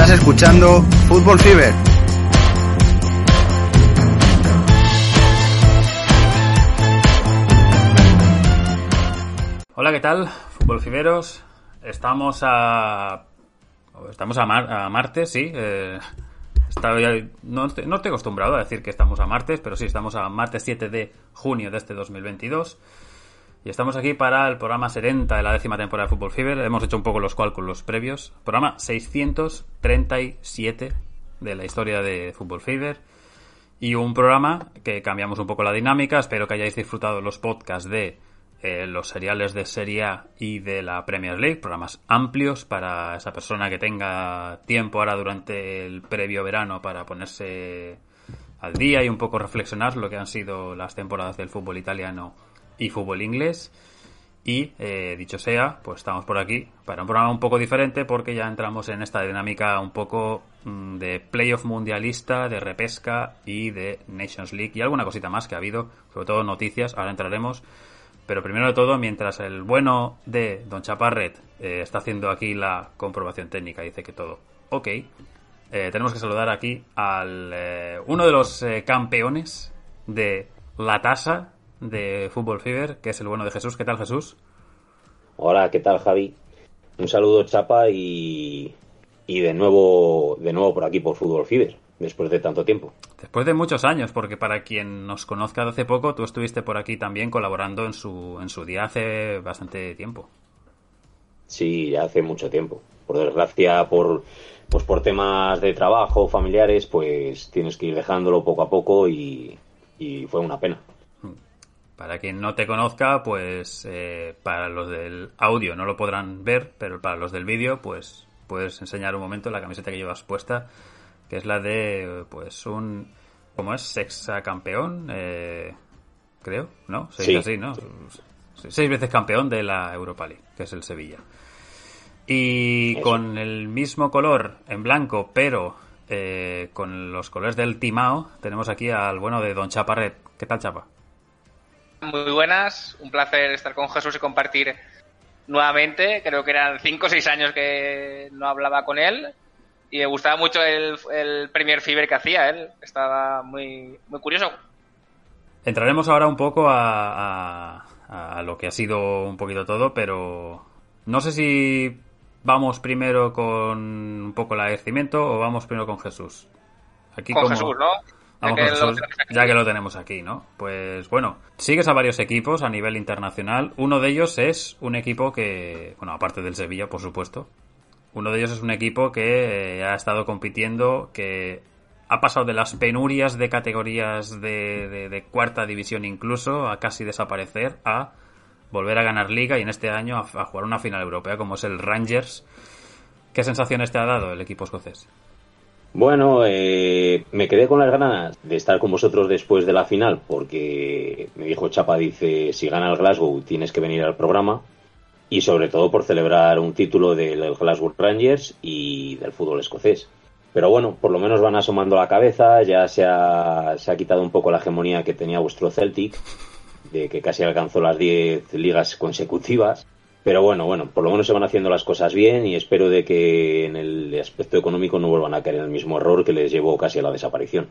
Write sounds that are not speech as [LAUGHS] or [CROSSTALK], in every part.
Estás escuchando Fútbol Fever. Hola, ¿qué tal? Fútbol Fiberos. Estamos a. Estamos a, martes, sí. Eh, no, no, estoy, acostumbrado a decir que estamos a martes, pero sí, estamos a martes 7 de junio de este 2022. Y estamos aquí para el programa 70 de la décima temporada de Fútbol Fever. Hemos hecho un poco los cálculos previos. Programa 637 de la historia de Fútbol Fever. Y un programa que cambiamos un poco la dinámica. Espero que hayáis disfrutado los podcasts de eh, los seriales de Serie A y de la Premier League. Programas amplios para esa persona que tenga tiempo ahora durante el previo verano para ponerse al día y un poco reflexionar lo que han sido las temporadas del fútbol italiano y fútbol inglés. Y eh, dicho sea, pues estamos por aquí para un programa un poco diferente porque ya entramos en esta dinámica un poco mm, de playoff mundialista, de repesca y de Nations League y alguna cosita más que ha habido, sobre todo noticias, ahora entraremos. Pero primero de todo, mientras el bueno de Don Chaparret eh, está haciendo aquí la comprobación técnica, dice que todo ok, eh, tenemos que saludar aquí al uno de los campeones de la tasa de Fútbol Fever, que es el bueno de Jesús. ¿Qué tal, Jesús? Hola, ¿qué tal, Javi? Un saludo, Chapa, y, y de nuevo de nuevo por aquí por Fútbol Fever, después de tanto tiempo. Después de muchos años, porque para quien nos conozca de hace poco, tú estuviste por aquí también colaborando en su, en su día hace bastante tiempo. Sí, ya hace mucho tiempo. Por desgracia, por, pues por temas de trabajo, familiares, pues tienes que ir dejándolo poco a poco y fue una pena. Para quien no te conozca, pues eh, para los del audio no lo podrán ver, pero para los del vídeo, pues puedes enseñar un momento la camiseta que llevas puesta, que es la de, pues, un, ¿cómo es? Sexa campeón, eh, creo, ¿no? Se dice así, ¿no? Seis veces campeón de la Europa League, que es el Sevilla. Y con el mismo color en blanco, pero eh, con los colores del Timao, tenemos aquí al bueno de Don Chaparret. ¿Qué tal, Chapa? Muy buenas, un placer estar con Jesús y compartir nuevamente. Creo que eran 5 o 6 años que no hablaba con él y me gustaba mucho el, el Premier Fever que hacía él. Estaba muy, muy curioso. Entraremos ahora un poco a, a, lo que ha sido un poquito todo, pero no sé si vamos primero con un poco el agradecimiento o vamos primero con Jesús. Aquí con Jesús, ¿no? Ya que lo tenemos aquí, ¿no? Pues bueno, sigues a varios equipos a nivel internacional. Uno de ellos es un equipo que, bueno, aparte del Sevilla, por supuesto, uno de ellos es un equipo que eh, ha estado compitiendo, que ha pasado de las penurias de categorías de, cuarta división incluso a casi desaparecer, a volver a ganar liga y en este año a jugar una final europea como es el Rangers. ¿Qué sensaciones te ha dado el equipo escocés? Bueno, eh, me quedé con las ganas de estar con vosotros después de la final porque me dijo Chapa, dice, si gana el Glasgow tienes que venir al programa y sobre todo por celebrar un título del Glasgow Rangers y del fútbol escocés. Pero bueno, por lo menos van asomando la cabeza, ya se ha, se ha quitado un poco la hegemonía que tenía vuestro Celtic, de que casi alcanzó las 10 ligas consecutivas pero bueno, bueno, por lo menos se van haciendo las cosas bien y espero de que en el aspecto económico no vuelvan a caer en el mismo error que les llevó casi a la desaparición.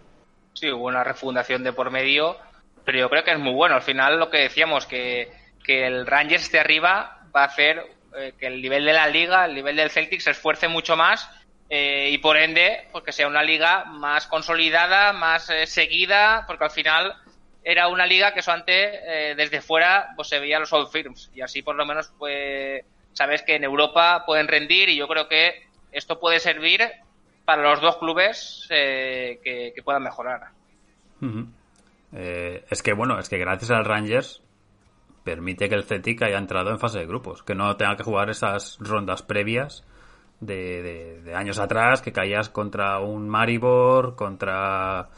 Sí, hubo una refundación de por medio, pero yo creo que es muy bueno. Al final lo que decíamos, que, que el Rangers de arriba va a hacer eh, que el nivel de la liga, el nivel del Celtic se esfuerce mucho más eh, y por ende, pues que sea una liga más consolidada, más eh, seguida, porque al final era una liga que eso antes, eh, desde fuera, pues se veía los old firms. Y así por lo menos, pues, sabes que en Europa pueden rendir y yo creo que esto puede servir para los dos clubes eh, que, puedan mejorar. Eh, es que, bueno, es que gracias al Rangers permite que el Celtic haya entrado en fase de grupos, que no tenga que jugar esas rondas previas de, de años atrás, que caías contra un Maribor, contra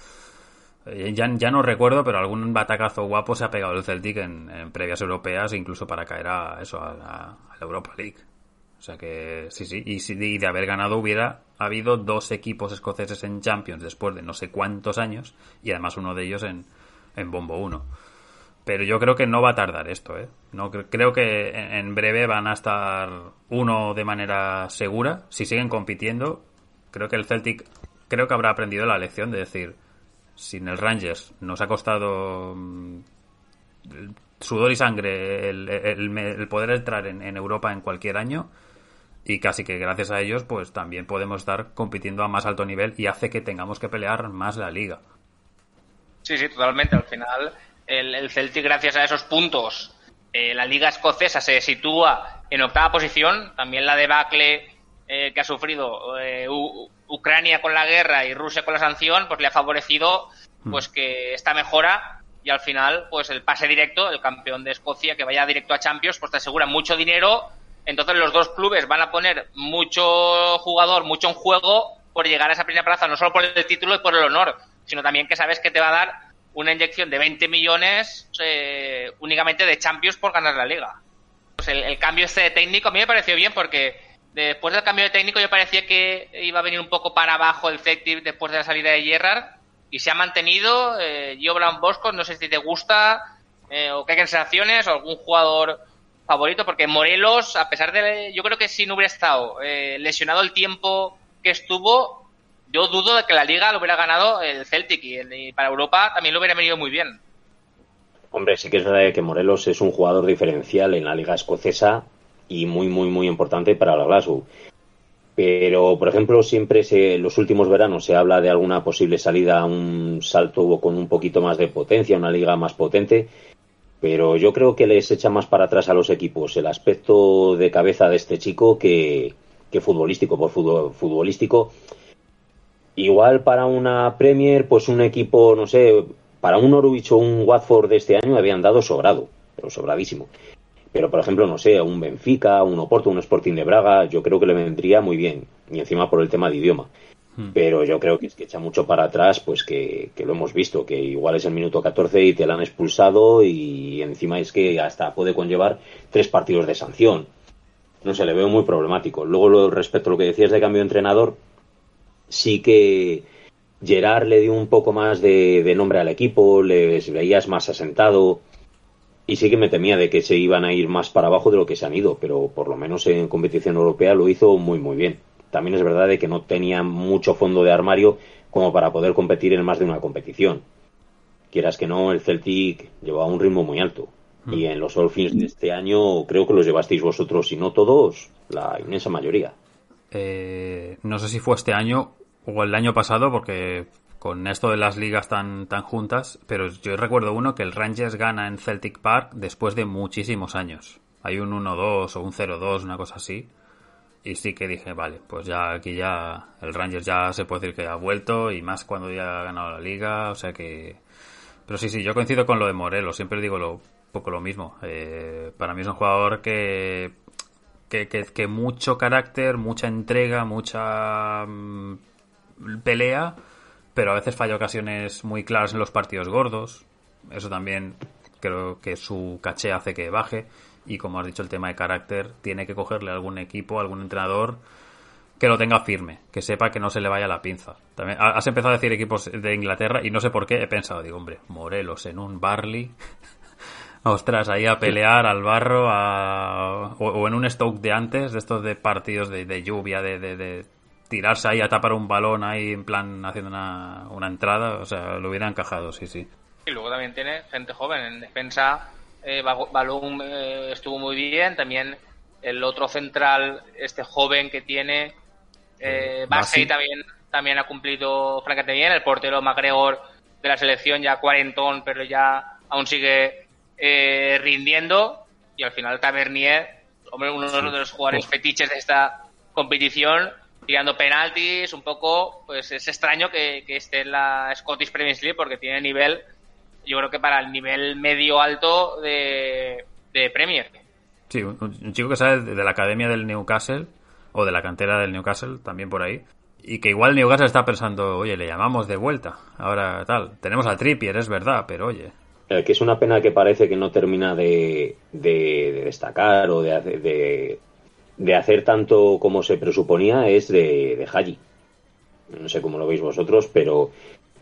ya, ya, no recuerdo, pero algún batacazo guapo se ha pegado el Celtic en, previas europeas, incluso para caer a eso, a, la Europa League. O sea que sí, sí. Y de haber ganado hubiera habido dos equipos escoceses en Champions después de no sé cuántos años, y además uno de ellos en, en Bombo 1. Pero yo creo que no va a tardar esto, ¿eh? No, creo que en breve van a estar uno de manera segura, si siguen compitiendo, creo que el Celtic creo que habrá aprendido la lección de decir, sin el Rangers nos ha costado mm, sudor y sangre el, poder entrar en, Europa en cualquier año y casi que gracias a ellos pues también podemos estar compitiendo a más alto nivel y hace que tengamos que pelear más la liga. Sí, sí, totalmente. Al final el, Celtic gracias a esos puntos eh, la liga escocesa se sitúa en octava posición, también la debacle eh, que ha sufrido eh, Ucrania con la guerra y Rusia con la sanción, pues le ha favorecido hmm. pues que esta mejora y al final pues el pase directo, el campeón de Escocia que vaya directo a Champions, pues te asegura mucho dinero, entonces los dos clubes van a poner mucho jugador, mucho en juego por llegar a esa primera plaza, no solo por el título y por el honor, sino también que sabes que te va a dar una inyección de 20 millones eh, únicamente de Champions por ganar la liga. Pues el, el, cambio este de técnico a mí me pareció bien porque Después del cambio de técnico yo parecía que iba a venir un poco para abajo el Celtic después de la salida de Gerrard y se ha mantenido. Eh, yo, Brown Bosco, no sé si te gusta eh, o qué sensaciones o algún jugador favorito, porque Morelos, a pesar de. Yo creo que si no hubiera estado eh, lesionado el tiempo que estuvo, yo dudo de que la liga lo hubiera ganado el Celtic y, y para Europa también lo hubiera venido muy bien. Hombre, sí que es verdad que Morelos es un jugador diferencial en la liga escocesa y muy, muy, muy importante para la Glasgow. Pero, por ejemplo, siempre se, los últimos veranos se habla de alguna posible salida a un salto con un poquito más de potencia, una liga más potente. Pero yo creo que les echa más para atrás a los equipos el aspecto de cabeza de este chico que, que futbolístico por futbolístico. Igual para una Premier, pues un equipo, no sé, para un Norwich o un Watford de este año habían dado sobrado, pero sobradísimo. Pero, por ejemplo, no sé, un Benfica, un Oporto, un Sporting de Braga, yo creo que le vendría muy bien. Y encima por el tema de idioma. Hmm. Pero yo creo que es que echa mucho para atrás, pues que, lo hemos visto, que igual es el minuto 14 y te la han expulsado y encima es que hasta puede conllevar tres partidos de sanción. No sé, le veo muy problemático. Luego, respecto a lo que decías de cambio de entrenador, sí que Gerard le dio un poco más de, de nombre al equipo, les veías más asentado y sí que me temía de que se iban a ir más para abajo de lo que se han ido, pero por lo menos en competición europea lo hizo muy muy bien. También es verdad de que no tenía mucho fondo de armario como para poder competir en más de una competición. Quieras que no, el Celtic llevaba un ritmo muy alto. Mm. Y en los All-Fins de este año creo que los llevasteis vosotros, y no todos, la inmensa mayoría. Eh, no sé si fue este año o el año pasado, porque con esto de las ligas tan, tan juntas, pero yo recuerdo uno que el Rangers gana en Celtic Park después de muchísimos años. Hay un 1-2 o un 0-2, una cosa así. Y sí que dije, vale, pues ya aquí ya el Rangers ya se puede decir que ha vuelto y más cuando ya ha ganado la liga, o sea que... Pero sí, sí, yo coincido con lo de Morelos, siempre digo lo poco lo mismo. Eh, para mí es un jugador que, que, que, mucho carácter, mucha entrega, mucha mm, pelea pero a veces falla ocasiones muy claras en los partidos gordos. Eso también creo que su caché hace que baje. Y como has dicho, el tema de carácter, tiene que cogerle algún equipo, algún entrenador que lo tenga firme, que sepa que no se le vaya la pinza. También has empezado a decir equipos de Inglaterra y no sé por qué he pensado, digo, hombre, Morelos en un Barley. [LAUGHS] Ostras, ahí a pelear al barro o, en un Stoke de antes, de estos de partidos de, lluvia, de, de tirarse ahí a tapar un balón ahí en plan haciendo una, una entrada, o sea, lo hubiera encajado, sí, sí. Y luego también tiene gente joven en defensa. Eh, Balón eh, estuvo muy bien, también el otro central, este joven que tiene, eh, también, también ha cumplido francamente bien, el portero MacGregor de la selección ya cuarentón, pero ya aún sigue eh, rindiendo y al final Tavernier, hombre, uno de los jugadores fetiches de esta competición, tirando penaltis, un poco, pues es extraño que, esté en la Scottish Premier League porque tiene nivel, yo creo que para el nivel medio alto de, Premier. Sí, un, chico que sale de la academia del Newcastle o de la cantera del Newcastle, también por ahí. Y que igual Newcastle está pensando, oye, le llamamos de vuelta. Ahora tal. Tenemos al Trippier, es verdad, pero oye. Eh, que es una pena que parece que no termina de, de, destacar o de, de, de hacer tanto como se presuponía es de, de Haji. No sé cómo lo veis vosotros, pero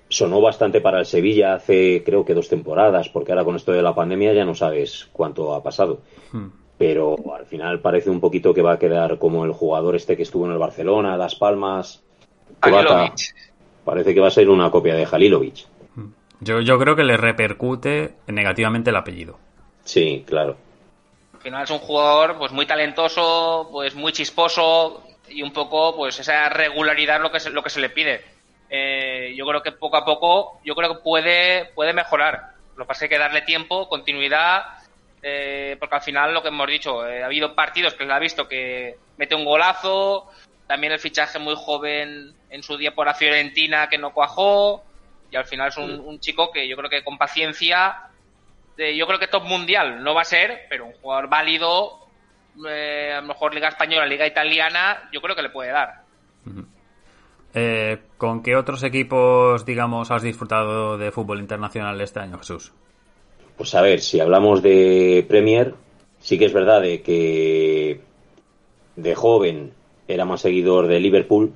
sonó bastante para el Sevilla hace creo que dos temporadas, porque ahora con esto de la pandemia ya no sabes cuánto ha pasado. Hmm. Pero al final parece un poquito que va a quedar como el jugador este que estuvo en el Barcelona, Las Palmas, parece que va a ser una copia de Halilovic. Yo, yo creo que le repercute negativamente el apellido. Sí, claro. Al final es un jugador pues muy talentoso, pues muy chisposo y un poco pues esa regularidad lo que se, lo que se le pide. Eh, yo creo que poco a poco, yo creo que puede, puede mejorar. Lo que pasa es que hay que darle tiempo, continuidad, eh, porque al final lo que hemos dicho, eh, ha habido partidos que se ha visto que mete un golazo, también el fichaje muy joven en su día por la Fiorentina que no cuajó, y al final es un, chico que yo creo que con paciencia, yo creo que top mundial no va a ser, pero un jugador válido, eh, a lo mejor Liga Española, Liga Italiana, yo creo que le puede dar. Eh, ¿Con qué otros equipos, digamos, has disfrutado de fútbol internacional este año, Jesús? Pues a ver, si hablamos de Premier, sí que es verdad de que de joven era más seguidor de Liverpool,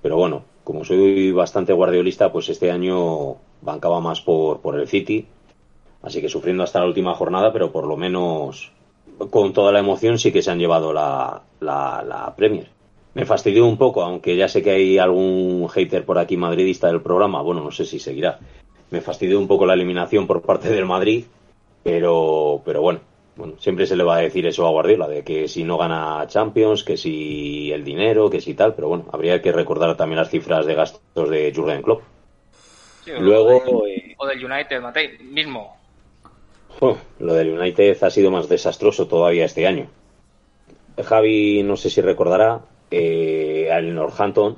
pero bueno, como soy bastante guardiolista, pues este año bancaba más por, por el City. Así que sufriendo hasta la última jornada, pero por lo menos con toda la emoción sí que se han llevado la, la, Premier. Me fastidió un poco, aunque ya sé que hay algún hater por aquí madridista del programa, bueno, no sé si seguirá. Me fastidió un poco la eliminación por parte del Madrid, pero, pero bueno, bueno, siempre se le va a decir eso a Guardiola, de que si no gana Champions, que si el dinero, que si tal, pero bueno, habría que recordar también las cifras de gastos de Jurgen Klopp. Luego, eh, o del United, Matei, mismo. Lo del United ha sido más desastroso todavía este año. Javi, no sé si recordará, eh, al Northampton.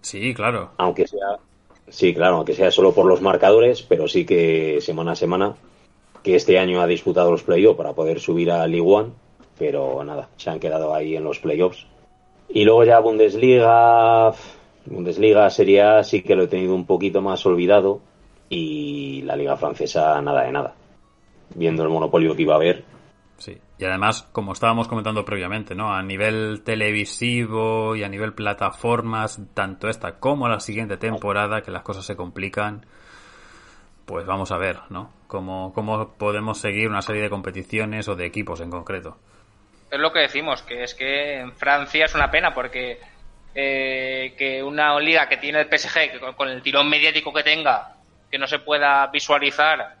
Sí, claro. Aunque sea, sí, claro, aunque sea solo por los marcadores, pero sí que semana a semana que este año ha disputado los playoffs para poder subir a League One, pero nada, se han quedado ahí en los playoffs. Y luego ya Bundesliga, Bundesliga Serie A sí que lo he tenido un poquito más olvidado y la Liga Francesa nada de nada. Viendo el monopolio que iba a haber. Sí, y además, como estábamos comentando previamente, ¿no? A nivel televisivo y a nivel plataformas, tanto esta como la siguiente temporada, que las cosas se complican pues vamos a ver, ¿no? Cómo, cómo podemos seguir una serie de competiciones o de equipos en concreto. Es lo que decimos, que es que en Francia es una pena porque eh, que una liga que tiene el PSG, que con, el tirón mediático que tenga, que no se pueda visualizar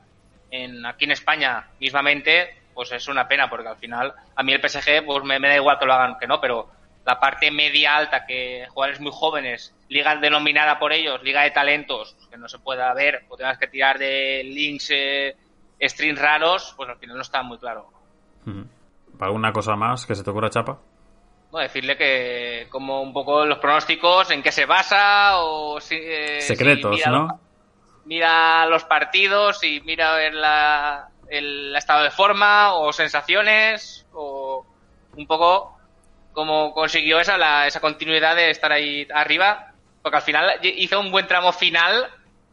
en, aquí en España mismamente, pues es una pena porque al final a mí el PSG pues me, me da igual que lo hagan que no, pero la parte media alta, que jugadores muy jóvenes, liga denominada por ellos, liga de talentos, que no se pueda ver, o tengas que tirar de links, eh, streams raros, pues al final no está muy claro. ¿Alguna cosa más que se te ocurra, Chapa? Bueno, decirle que como un poco los pronósticos, en qué se basa, o si... Eh, Secretos, ¿no? Mira los partidos y mira el estado de forma, o sensaciones, o un poco cómo consiguió esa, la, esa continuidad de estar ahí arriba, porque al final hizo un buen tramo final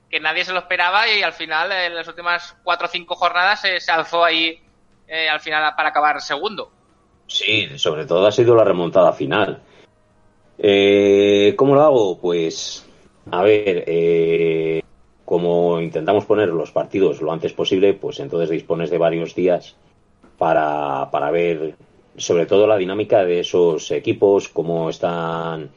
que nadie se lo esperaba y al final en las últimas cuatro o cinco jornadas se, alzó ahí eh, al final para acabar segundo. Sí, sobre todo ha sido la remontada final. Eh, ¿Cómo lo hago? Pues, a ver, eh, como intentamos poner los partidos lo antes posible, pues entonces dispones de varios días para, para ver sobre todo la dinámica de esos equipos, cómo están,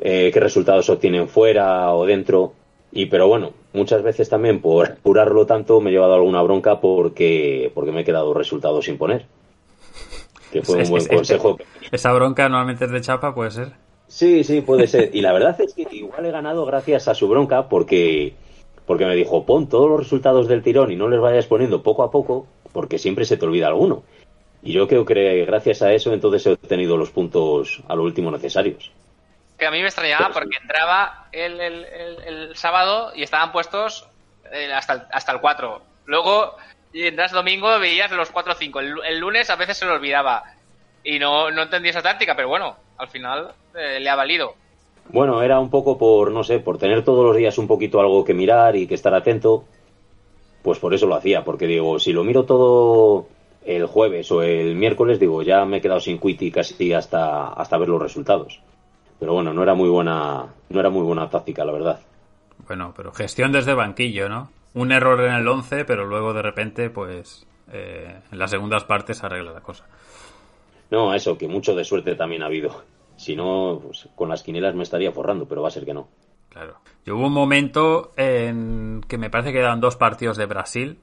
eh, qué resultados obtienen fuera o dentro. Y pero bueno, muchas veces también por [LAUGHS] curarlo tanto me he llevado alguna bronca porque, porque me he quedado resultados sin poner. Que fue un buen consejo. Esa bronca normalmente es de chapa, puede ser. Sí, sí, puede ser. Y la verdad es que igual he ganado gracias a su bronca porque, porque me dijo, pon todos los resultados del tirón y no les vayas poniendo poco a poco porque siempre se te olvida alguno. Y yo creo que gracias a eso entonces he obtenido los puntos a lo último necesarios. Que a mí me extrañaba porque entraba el, el, sábado y estaban puestos eh, hasta, el, hasta el 4. Luego entras domingo veías los 4 o 5. El, lunes a veces se lo olvidaba. Y no, no entendí esa táctica, pero bueno, al final eh, le ha valido. Bueno, era un poco por, no sé, por tener todos los días un poquito algo que mirar y que estar atento. Pues por eso lo hacía, porque digo, si lo miro todo el jueves o el miércoles, digo, ya me he quedado sin quit y casi hasta, hasta ver los resultados. Pero bueno, no era muy buena, no era muy buena táctica, la verdad. Bueno, pero gestión desde banquillo, ¿no? Un error en el 11, pero luego de repente, pues, eh, en las segundas partes arregla la cosa. No, eso, que mucho de suerte también ha habido. Si no, pues, con las quinielas me estaría forrando, pero va a ser que no. Claro. Yo hubo un momento en que me parece que eran dos partidos de Brasil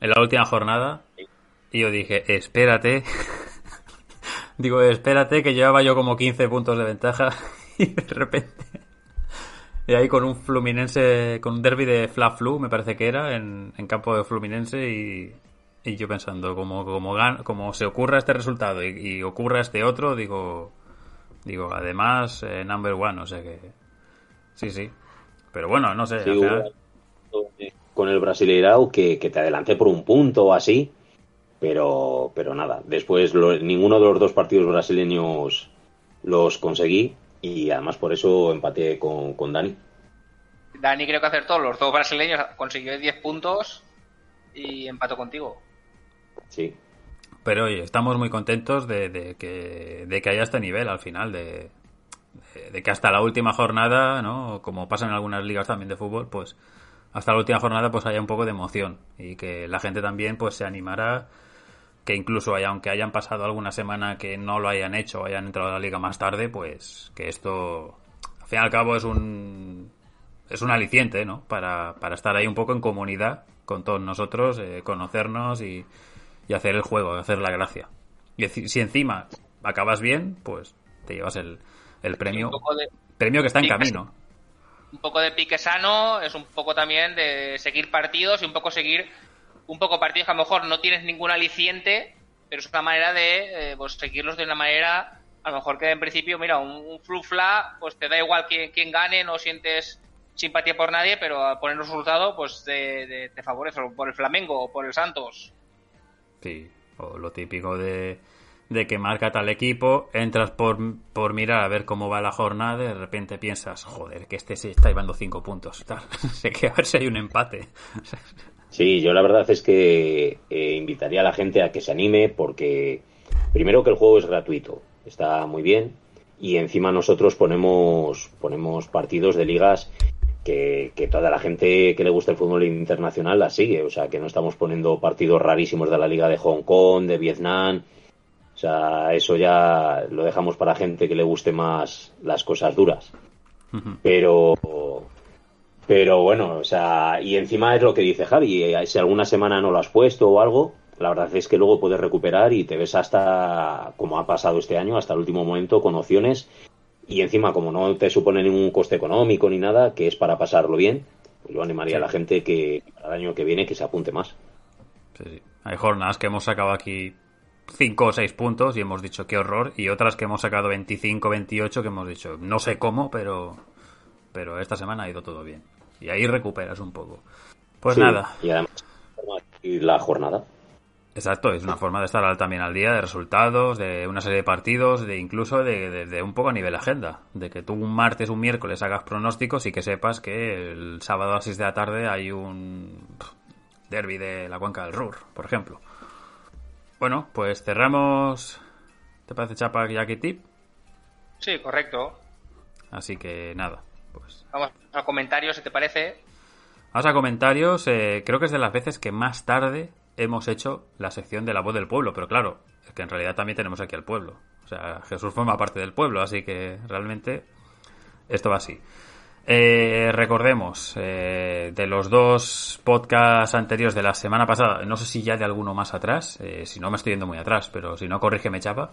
en la última jornada y yo dije, espérate. [LAUGHS] Digo, espérate que llevaba yo como 15 puntos de ventaja [LAUGHS] y de repente y ahí con un Fluminense, con un derby de Fla Flu, me parece que era, en, campo de Fluminense y, y yo pensando, como, como, como se ocurra este resultado y, ocurra este otro, digo, digo, además, eh, number one, o sea que Sí, sí. Pero bueno, no sé. Con el Brasileirao que, que te adelanté por un punto o así, pero, pero nada. Después ninguno de los dos partidos brasileños los conseguí y además por eso empaté con, con Dani. Dani creo que acertó, los dos brasileños consiguió 10 puntos y empató contigo. Sí. Pero oye, estamos muy contentos de, de, que, de que haya este nivel al final, de, que hasta la última jornada, ¿no? Como pasa en algunas ligas también de fútbol, pues hasta la última jornada pues haya un poco de emoción y que la gente también pues se animara que incluso haya, aunque hayan pasado alguna semana que no lo hayan hecho o hayan entrado a la liga más tarde, pues que esto al fin y al cabo es un es un aliciente, ¿no? Para, para estar ahí un poco en comunidad con todos nosotros, eh, conocernos y, y hacer el juego, hacer la gracia. Y si encima acabas bien, pues te llevas el, el premio, premio que está en camino. Un poco de pique sano, es un poco también de seguir partidos y un poco seguir un poco partidos que a lo mejor no tienes ningún aliciente, pero es una manera de eh, pues, seguirlos de una manera, a lo mejor que en principio, mira, un, flufla, pues te da igual quién, gane, no sientes simpatía por nadie, pero al poner un resultado, pues te, te favorece por el Flamengo o por el Santos. Sí, o lo típico de de que marca tal equipo, entras por, por mirar a ver cómo va la jornada y de repente piensas, joder, que este se está llevando cinco puntos. Tal. [LAUGHS] sé que a ver si hay un empate. Sí, yo la verdad es que eh, invitaría a la gente a que se anime porque primero que el juego es gratuito, está muy bien y encima nosotros ponemos, ponemos partidos de ligas que, que, toda la gente que le gusta el fútbol internacional la sigue. O sea, que no estamos poniendo partidos rarísimos de la Liga de Hong Kong, de Vietnam, o sea, eso ya lo dejamos para gente que le guste más las cosas duras. Pero, pero bueno, o sea, y encima es lo que dice Javi, eh, si alguna semana no lo has puesto o algo, la verdad es que luego puedes recuperar y te ves hasta, como ha pasado este año, hasta el último momento con opciones. Y encima, como no te supone ningún coste económico ni nada, que es para pasarlo bien, pues yo animaría a la gente que para el año que viene que se apunte más. Sí, Hay jornadas que hemos sacado aquí 5 o 6 puntos y hemos dicho qué horror, y otras que hemos sacado 25, 28 que hemos dicho no sé cómo, pero, pero esta semana ha ido todo bien. Y ahí recuperas un poco. Pues nada. Y además, la jornada. Exacto, es una forma de estar también al día de resultados, de una serie de partidos, de incluso de, un poco a nivel agenda. De que tú un martes, un miércoles hagas pronósticos y que sepas que el sábado a las 6 de la tarde hay un derby de la cuenca del Ruhr, por ejemplo. Bueno, pues cerramos. ¿Te parece Chapa Jackie Tip? Sí, correcto. Así que nada, pues. Vamos a comentarios, si te parece. Vamos a comentarios. Eh, creo que es de las veces que más tarde hemos hecho la sección de la voz del pueblo, pero claro, es que en realidad también tenemos aquí al pueblo. O sea, Jesús forma parte del pueblo, así que realmente esto va así. Eh, recordemos, eh, de los dos podcasts anteriores de la semana pasada, no sé si ya de alguno más atrás, eh, si no me estoy yendo muy atrás, pero si no, corrígeme, chapa.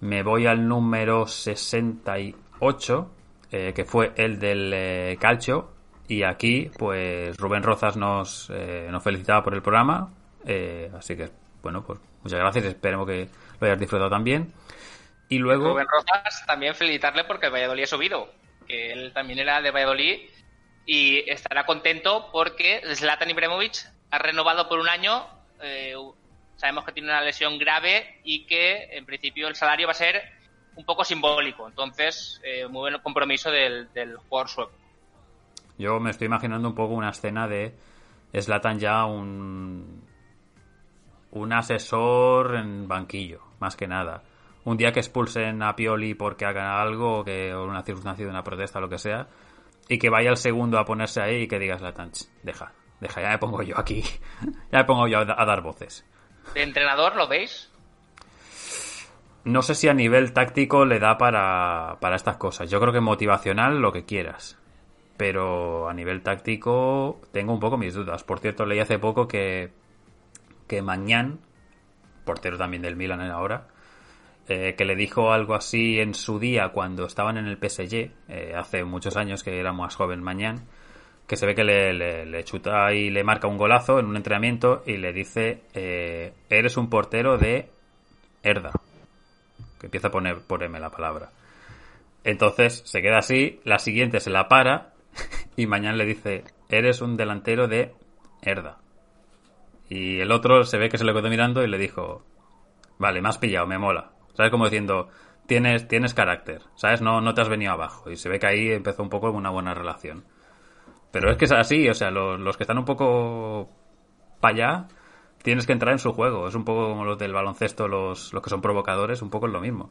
Me voy al número 68, que fue el del calcio, y aquí, pues Rubén Rozas nos, nos felicitaba por el programa, así que, bueno, pues muchas gracias, esperemos que lo hayas disfrutado también. Y luego... Rubén Rozas, también felicitarle porque el Valladolid ha subido que él también era de Valladolid, y estará contento porque Zlatan Ibrahimovic ha renovado por un año. Eh, sabemos que tiene una lesión grave y que en principio el salario va a ser un poco simbólico. Entonces, eh, muy buen compromiso del, del jugador sueco. Yo me estoy imaginando un poco una escena de Zlatan ya un un asesor en banquillo, más que nada un día que expulsen a Pioli porque hagan algo, o que o una circunstancia de una protesta, o lo que sea, y que vaya el segundo a ponerse ahí y que digas la tanch, deja, deja, ya me pongo yo aquí, [LAUGHS] ya me pongo yo a, dar voces. ¿De entrenador lo veis? no sé si a nivel táctico le da para, para estas cosas. Yo creo que motivacional lo que quieras. Pero a nivel táctico tengo un poco mis dudas. Por cierto, leí hace poco que, que Mañán, portero también del Milan ahora, eh, que le dijo algo así en su día cuando estaban en el PSG, eh, hace muchos años que era más joven Mañán, que se ve que le, chuta y le marca un golazo en un entrenamiento y le dice, eh, eres un portero de Herda, que empieza a poner por M la palabra. Entonces se queda así, la siguiente se la para [LAUGHS] y mañana le dice, eres un delantero de Herda. Y el otro se ve que se le quedó mirando y le dijo, vale, me has pillado, me mola. ¿Sabes? Como diciendo, tienes, tienes carácter, ¿sabes? No, no te has venido abajo. Y se ve que ahí empezó un poco una buena relación. Pero es que es así, o sea, los, los que están un poco para allá, tienes que entrar en su juego. Es un poco como los del baloncesto, los, los que son provocadores, un poco es lo mismo.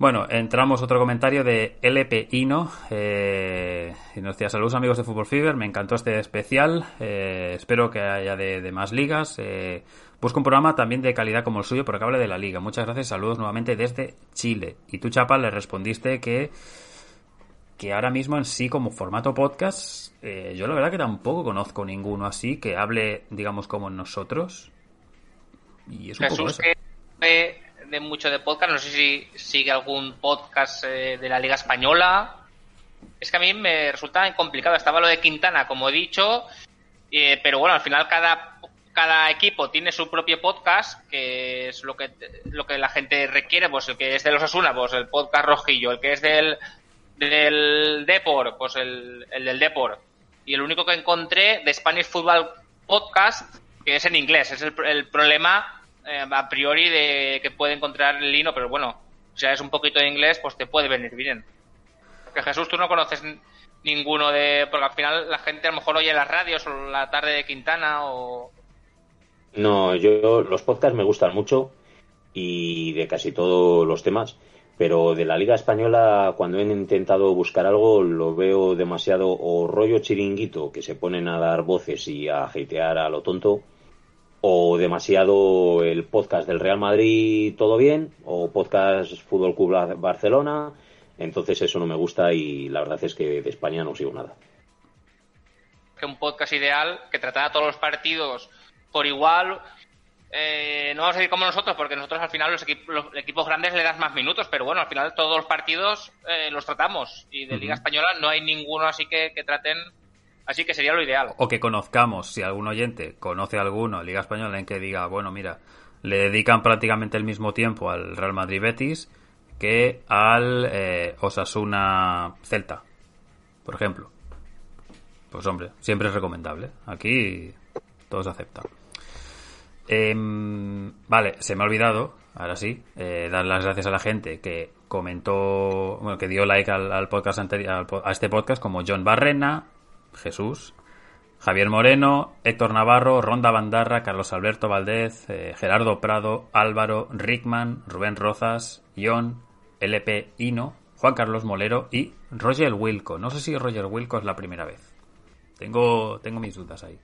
Bueno, entramos otro comentario de LP Ino. Eh, y nos decía, saludos amigos de Fútbol Fever, me encantó este especial. Eh, espero que haya de, de más ligas. Eh, Busco un programa también de calidad como el suyo, porque hable de la liga. Muchas gracias, saludos nuevamente desde Chile. Y tú, Chapa, le respondiste que, que ahora mismo en sí, como formato podcast, eh, yo la verdad que tampoco conozco ninguno así que hable, digamos, como nosotros. Y es un Jesús, poco eso. que de mucho de podcast, no sé si sigue algún podcast eh, de la Liga Española. Es que a mí me resulta complicado. Estaba lo de Quintana, como he dicho, eh, pero bueno, al final cada cada equipo tiene su propio podcast, que es lo que lo que la gente requiere, pues el que es de los Asuna, pues el podcast rojillo, el que es del del Depor, pues el, el del Depor. Y el único que encontré de Spanish Football Podcast, que es en inglés, es el, el problema eh, a priori de que puede encontrar el Lino, pero bueno, si es un poquito de inglés, pues te puede venir bien. Que Jesús, tú no conoces ninguno de. Porque al final la gente a lo mejor oye las radios o la tarde de Quintana o, no, yo los podcasts me gustan mucho y de casi todos los temas, pero de la Liga Española cuando he intentado buscar algo lo veo demasiado o rollo chiringuito que se ponen a dar voces y a hatear a lo tonto o demasiado el podcast del Real Madrid todo bien o podcast Fútbol Club Barcelona, entonces eso no me gusta y la verdad es que de España no sigo nada. Que un podcast ideal que tratara todos los partidos por igual. Eh, no vamos a ir como nosotros, porque nosotros al final los, equipos, los equipos grandes le das más minutos, pero bueno, al final todos los partidos eh, los tratamos. Y de Liga Española no hay ninguno así que, que, traten. Así que sería lo ideal. O que conozcamos, si algún oyente conoce a alguno, Liga Española, en que diga, bueno, mira, le dedican prácticamente el mismo tiempo al Real Madrid Betis que al eh, Osasuna Celta, por ejemplo. Pues hombre, siempre es recomendable. Aquí todos aceptan. Eh, vale, se me ha olvidado, ahora sí, eh, dar las gracias a la gente que comentó, bueno, que dio like al, al podcast anterior, a este podcast, como John Barrena, Jesús, Javier Moreno, Héctor Navarro, Ronda Bandarra, Carlos Alberto Valdez, eh, Gerardo Prado, Álvaro, Rickman, Rubén Rozas, Ion, LP Hino, Juan Carlos Molero y Roger Wilco. No sé si Roger Wilco es la primera vez. Tengo, tengo mis dudas ahí.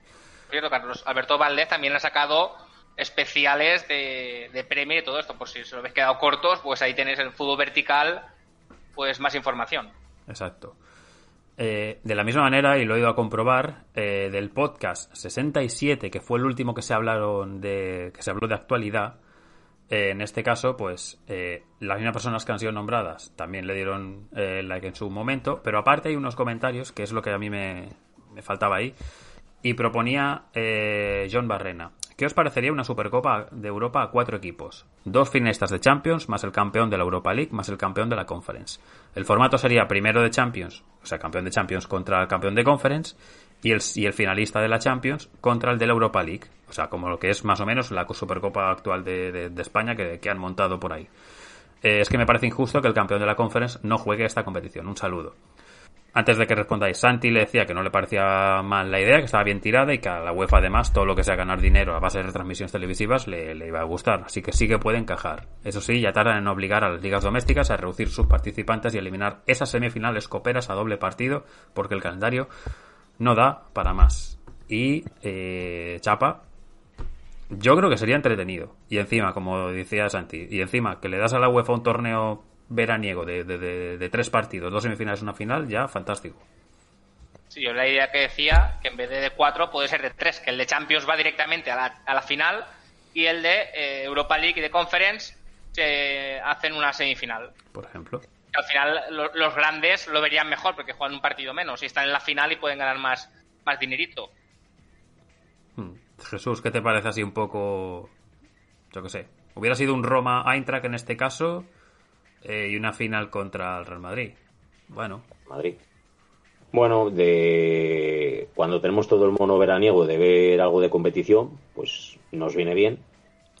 Cierto, Carlos Alberto Valdez también ha sacado especiales de, de premio y todo esto. Por si os habéis quedado cortos, pues ahí tenéis el fútbol vertical, pues más información. Exacto. Eh, de la misma manera, y lo he ido a comprobar, eh, del podcast 67, que fue el último que se hablaron de, que se habló de actualidad, eh, en este caso, pues las mismas personas que han sido nombradas también le dieron like en su momento, pero aparte hay unos comentarios, que es lo que a mí me, me faltaba ahí, y proponía John Barrena. ¿Qué os parecería una Supercopa de Europa a cuatro equipos? Dos finalistas de Champions, más el campeón de la Europa League, más el campeón de la Conference. El formato sería primero de Champions, o sea, campeón de Champions contra el campeón de Conference, y el, y el finalista de la Champions contra el de la Europa League. O sea, como lo que es más o menos la Supercopa actual de, de, España que, que, han montado por ahí. Eh, es que me parece injusto que el campeón de la Conference no juegue esta competición. Un saludo. Antes de que respondáis, Santi le decía que no le parecía mal la idea, que estaba bien tirada y que a la UEFA además todo lo que sea ganar dinero a base de retransmisiones televisivas le, iba a gustar. Así que sí que puede encajar. Eso sí, ya tardan en obligar a las ligas domésticas a reducir sus participantes y eliminar esas semifinales coperas a doble partido porque el calendario no da para más. Y eh, Chapa, yo creo que sería entretenido. Y encima, como decía Santi, y encima que le das a la UEFA un torneo veraniego de, de, de, tres partidos, dos semifinales, una final, ya fantástico. Sí, yo la idea que decía, que en vez de de cuatro puede ser de tres, que el de Champions va directamente a la, a la final y el de eh, Europa League y de Conference se hacen una semifinal. Por ejemplo. Al final lo, los grandes lo verían mejor porque juegan un partido menos y están en la final y pueden ganar más, más dinerito. Hmm. Jesús, ¿qué te parece así un poco, yo qué sé, hubiera sido un Roma-Eintracht en este caso eh, y una final contra el Real Madrid? Bueno. Madrid. Bueno, de cuando tenemos todo el mono veraniego de ver algo de competición, pues nos viene bien.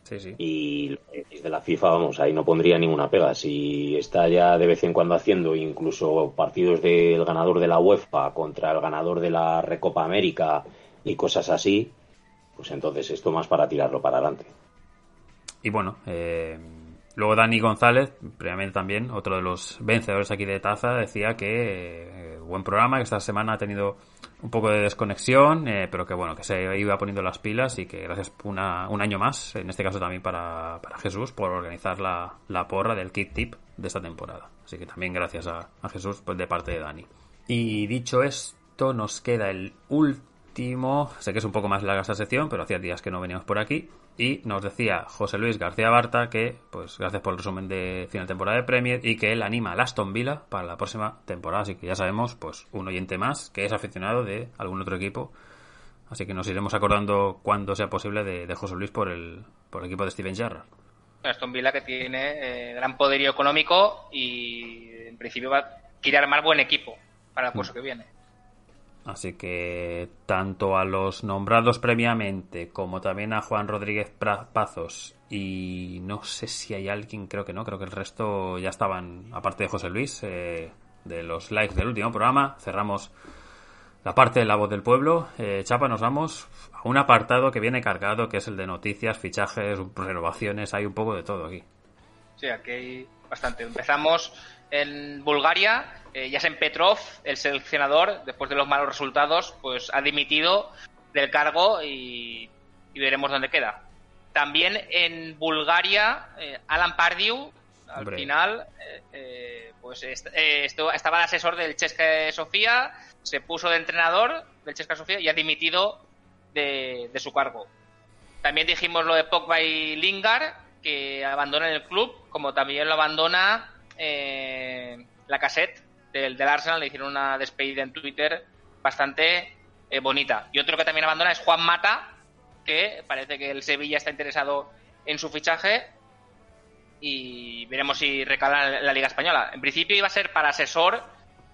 Sí, sí. Y de la FIFA, vamos, ahí no pondría ninguna pega. Si está ya de vez en cuando haciendo incluso partidos del ganador de la UEFA contra el ganador de la Recopa América y cosas así, pues entonces esto más para tirarlo para adelante. Y bueno, eh, luego Dani González, previamente también, otro de los vencedores aquí de Taza, decía que eh, buen programa, que esta semana ha tenido un poco de desconexión, eh, pero que bueno, que se iba poniendo las pilas y que gracias una, un año más, en este caso también para, Jesús, por organizar la, la, porra del Kit Tip de esta temporada. Así que también gracias a, a Jesús pues, de parte de Dani. Y dicho esto, nos queda el último, sé que es un poco más larga esta sección, pero hacía días que no veníamos por aquí, y nos decía José Luis García Barta que, pues gracias por el resumen de final de temporada de Premier y que él anima a Aston Villa para la próxima temporada. Así que ya sabemos, pues un oyente más que es aficionado de algún otro equipo. Así que nos iremos acordando cuando sea posible de, de José Luis por el, por el equipo de Steven Gerrard. Aston Villa que tiene eh, gran poderío económico y en principio va, quiere armar buen equipo para el curso mm. que viene. Así que tanto a los nombrados previamente como también a Juan Rodríguez Pazos y no sé si hay alguien, creo que no, creo que el resto ya estaban, aparte de José Luis, eh, de los likes del último programa. Cerramos la parte de la voz del pueblo. Eh, Chapa, nos vamos a un apartado que viene cargado, que es el de noticias, fichajes, renovaciones, hay un poco de todo aquí. Sí, aquí hay bastante. Empezamos en Bulgaria, eh, Yasen Petrov, el seleccionador, después de los malos resultados, pues ha dimitido del cargo y, y veremos dónde queda. También en Bulgaria, eh, Alan Pardew, al Hombre. final, eh, eh pues est estaba el asesor del Chesca Sofía, se puso de entrenador del Chesca Sofía y ha dimitido de, de su cargo. También dijimos lo de Pogba y Lingard, que abandonan el club, como también lo abandona eh, la cassette del, del, Arsenal, le hicieron una despedida en Twitter bastante eh, bonita. Y otro que también abandona es Juan Mata, que parece que el Sevilla está interesado en su fichaje y veremos si recala la, Liga Española. En principio iba a ser para asesor,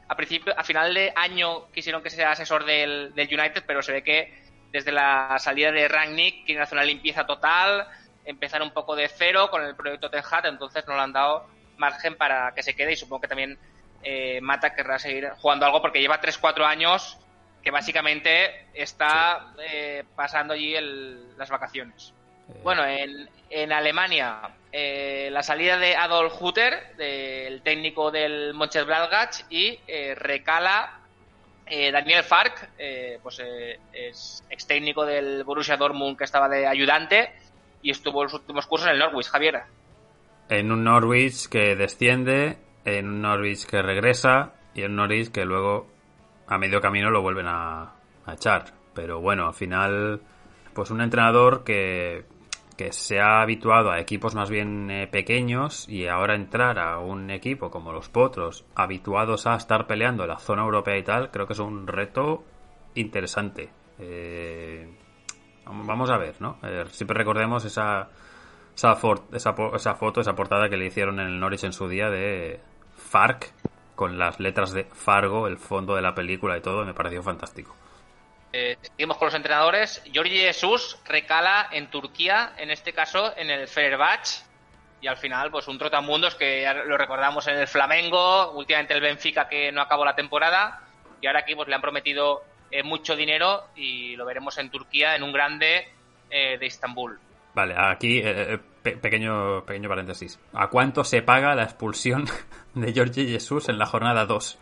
a principio, a final de año quisieron que sea asesor del, del United, pero se ve que desde la salida de Rangnick quieren hacer una limpieza total, empezar un poco de cero con el proyecto Ten Hag, entonces no le han dado margen para que se quede y supongo que también eh, Mata querrá seguir jugando algo porque lleva 3-4 años que básicamente está eh, pasando allí el, las vacaciones. Eh. Bueno, en, en Alemania, eh, la salida de Adolf Hutter, del técnico del Mönchengladbach, y eh, recala Daniel Fark, pues es ex técnico del Borussia Dortmund que estaba de ayudante y estuvo en los últimos cursos en el Norwich, Javier en un Norwich que desciende, en un Norwich que regresa y en un Norwich que luego a medio camino lo vuelven a, a echar. Pero bueno, al final, pues un entrenador que, que se ha habituado a equipos más bien eh, pequeños y ahora entrar a un equipo como los Potros, habituados a estar peleando en la zona europea y tal, creo que es un reto interesante. Eh, vamos a ver, ¿no? Siempre recordemos esa esa, esa, esa, foto, esa portada que le hicieron en el Norwich en su día de Farc, con las letras de Fargo, el fondo de la película y todo, me pareció fantástico. Eh, seguimos con los entrenadores. Jorge Jesús recala en Turquía, en este caso en el Fenerbahce, y al final, pues un trotamundos que ya lo recordamos en el Flamengo, últimamente el Benfica que no acabó la temporada, y ahora aquí pues le han prometido eh, mucho dinero y lo veremos en Turquía en un grande eh, de Estambul. Vale, aquí eh, pe pequeño, pequeño paréntesis. ¿A cuánto se paga la expulsión [LAUGHS] de George Jesús en la jornada 2?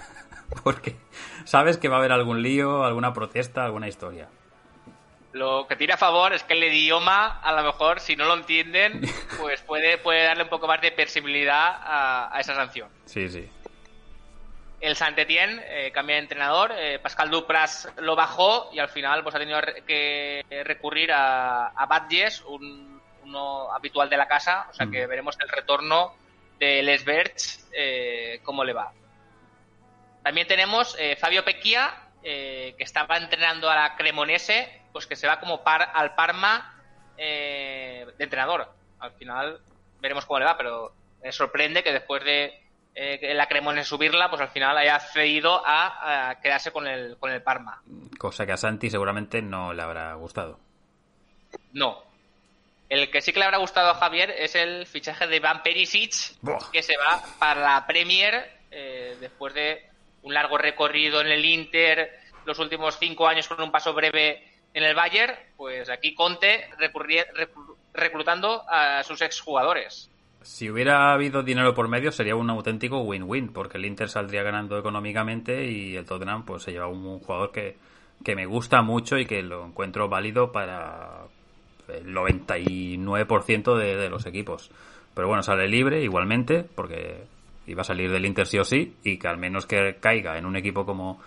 [LAUGHS] Porque sabes que va a haber algún lío, alguna protesta, alguna historia. Lo que tiene a favor es que el idioma, a lo mejor, si no lo entienden, [LAUGHS] pues puede, puede darle un poco más de persibilidad a, esa sanción. Sí, sí. El Saint-Étienne eh, cambia de entrenador. Eh, Pascal Dupras lo bajó y al final pues ha tenido que recurrir a, a Badges, un, uno habitual de la casa. O sea que veremos el retorno de Les Verts, eh, cómo le va. También tenemos Fabio Pecchia, que estaba entrenando a la Cremonese pues que se va como par al Parma eh, de entrenador. Al final veremos cómo le va, pero me sorprende que después de eh, la Cremone subirla, pues al final haya cedido a, quedarse con el, con el Parma. Cosa que a Santi seguramente no le habrá gustado. No. El que sí que le habrá gustado a Javier es el fichaje de Van Perisic, que se va para la Premier eh, después de un largo recorrido en el Inter, los últimos cinco años con un paso breve en el Bayern, pues aquí Conte reclutando a sus exjugadores. Si hubiera habido dinero por medio sería un auténtico win-win, porque el Inter saldría ganando económicamente y el Tottenham pues se lleva un, jugador que, que me gusta mucho y que lo encuentro válido para el 99% de, de los equipos. Pero bueno, sale libre igualmente, porque iba a salir del Inter sí o sí, y que al menos que caiga en un equipo como,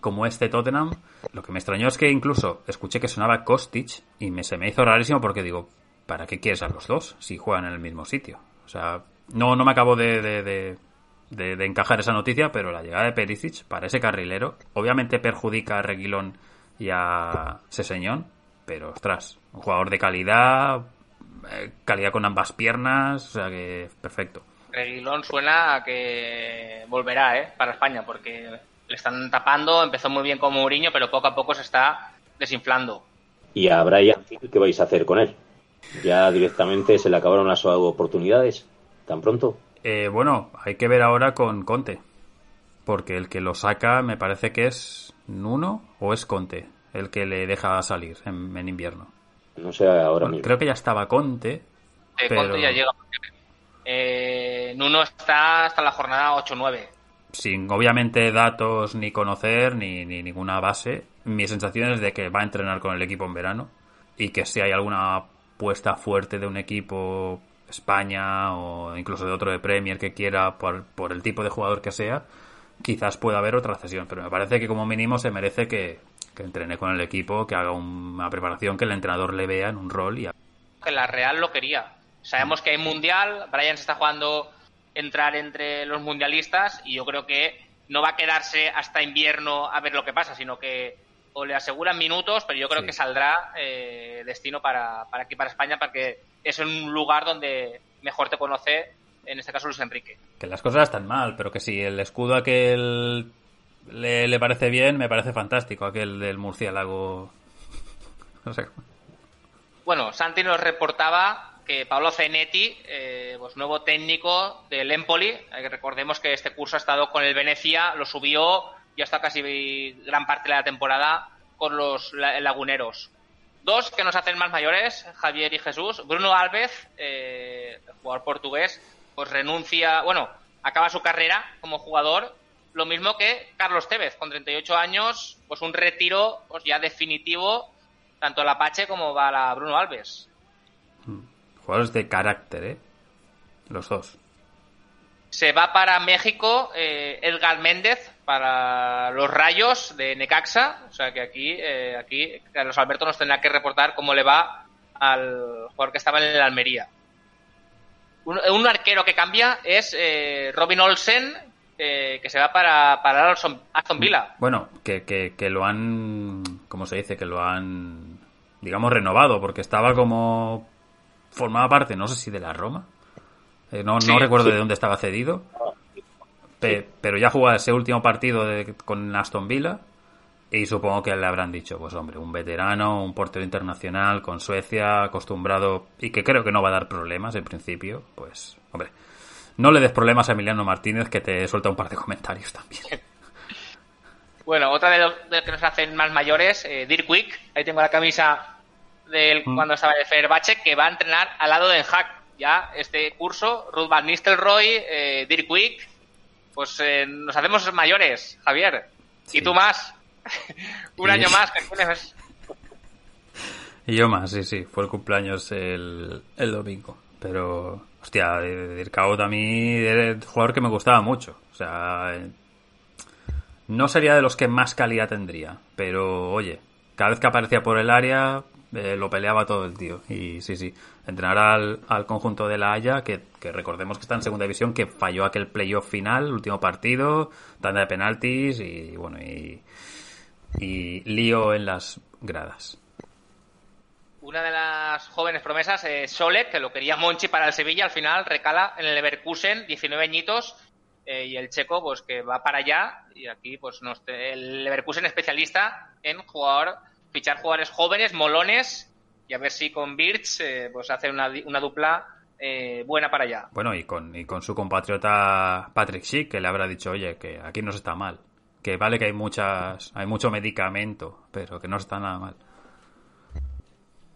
como este Tottenham, lo que me extrañó es que incluso escuché que sonaba Kostic y me, se me hizo rarísimo porque digo, ¿para qué quieres a los dos si juegan en el mismo sitio? O sea, no, no me acabo de, de, de, encajar esa noticia, pero la llegada de Perisic para ese carrilero obviamente perjudica a Reguilón y a Seseñón, pero ostras, un jugador de calidad, eh, calidad con ambas piernas, o sea que perfecto. Reguilón suena a que volverá, ¿eh? Para España, porque le están tapando, empezó muy bien como Mourinho, pero poco a poco se está desinflando. ¿Y a Brian qué vais a hacer con él? ¿Ya directamente se le acabaron las oportunidades tan pronto? Eh, bueno, hay que ver ahora con Conte, porque el que lo saca me parece que es Nuno o es Conte, el que le deja salir en, invierno. No sé ahora mismo. Creo que ya estaba Conte. Eh, Conte ya llega. Eh, Nuno está hasta la jornada 8-9 sin obviamente datos ni conocer ni, ninguna base, mi sensación es de que va a entrenar con el equipo en verano y que si hay alguna puesta fuerte de un equipo España o incluso de otro de Premier que quiera por, por el tipo de jugador que sea, quizás pueda haber otra cesión, pero me parece que como mínimo se merece que, que entrene con el equipo, que haga una preparación, que el entrenador le vea en un rol y... Que la Real lo quería. Sabemos que hay Mundial, Brian se está jugando entrar entre los mundialistas y yo creo que no va a quedarse hasta invierno a ver lo que pasa, sino que o le aseguran minutos, pero yo creo que saldrá eh, destino para, para aquí, para España, porque es un lugar donde mejor te conoce, en este caso Luis Enrique. Que las cosas están mal, pero que si el escudo aquel le, le parece bien, me parece fantástico, aquel del murciélago. [LAUGHS] no sé. Bueno, Santi nos reportaba que Pablo Zenetti, eh, pues nuevo técnico del Empoli, eh, recordemos que este curso ha estado con el Venecia, lo subió y hasta casi gran parte de la temporada con los laguneros. Dos que nos hacen más mayores, Javier y Jesús. Bruno Alves, eh, jugador portugués, pues renuncia, bueno, acaba su carrera como jugador, lo mismo que Carlos Tevez, con 38 años, pues un retiro pues ya definitivo, tanto la Apache como para Bruno Alves. Mm. Jugadores de carácter, ¿eh? Los dos. Se va para México eh, Edgar Méndez para los Rayos de Necaxa. O sea que aquí, eh, aquí Carlos Alberto nos tendrá que reportar cómo le va al jugador que estaba en el Almería. Un, arquero que cambia es eh, Robin Olsen, que se va para, para Aston Villa. Bueno, que, que, que lo han, ¿cómo se dice? Que lo han, digamos, renovado, porque estaba como formaba parte, no sé si de la Roma. Eh, no, no recuerdo de dónde estaba cedido. Pero ya jugó ese último partido con Aston Villa. Y supongo que le habrán dicho, pues hombre, un veterano, un portero internacional con Suecia, acostumbrado y que creo que no va a dar problemas en principio, pues hombre, no le des problemas a Emiliano Martínez que te suelta un par de comentarios también. [LAUGHS] Bueno, otra de los, que nos hacen más mayores, eh, Dirk Wick, ahí tengo la camisa del mm. cuando estaba de Fenerbahce que va a entrenar al lado de Hack ya este curso Ruth Van Nistelrooy eh, Dirk Wick pues eh, nos hacemos mayores Javier y tú más [LAUGHS] un año más que Y yo más, sí, sí. Fue el cumpleaños el, el domingo. Pero, hostia, Dirkaut a mí era el jugador que me gustaba mucho. O sea, no sería de los que más calidad tendría. Pero, oye, cada vez que aparecía por el área, eh, lo peleaba todo el tío. Y sí, sí. Entrenar al, al conjunto de la Haya, que, que, recordemos que está en segunda división, que falló aquel playoff final, último partido, tanda de penaltis y bueno, y, y lío en las gradas. Una de las jóvenes promesas es Solet, que lo quería Monchi para el Sevilla, al final recala en el Leverkusen, 19 añitos, eh, y el checo, pues que va para allá, y aquí, pues nos, el Leverkusen especialista en jugador, fichar jugadores jóvenes, molones, y a ver si con Birch, eh, pues hace una, una dupla eh, buena para allá. Bueno, y con, y con su compatriota Patrick Schick, que le habrá dicho, oye, que aquí no se está mal. Que vale que hay muchas, hay mucho medicamento, pero que no está nada mal.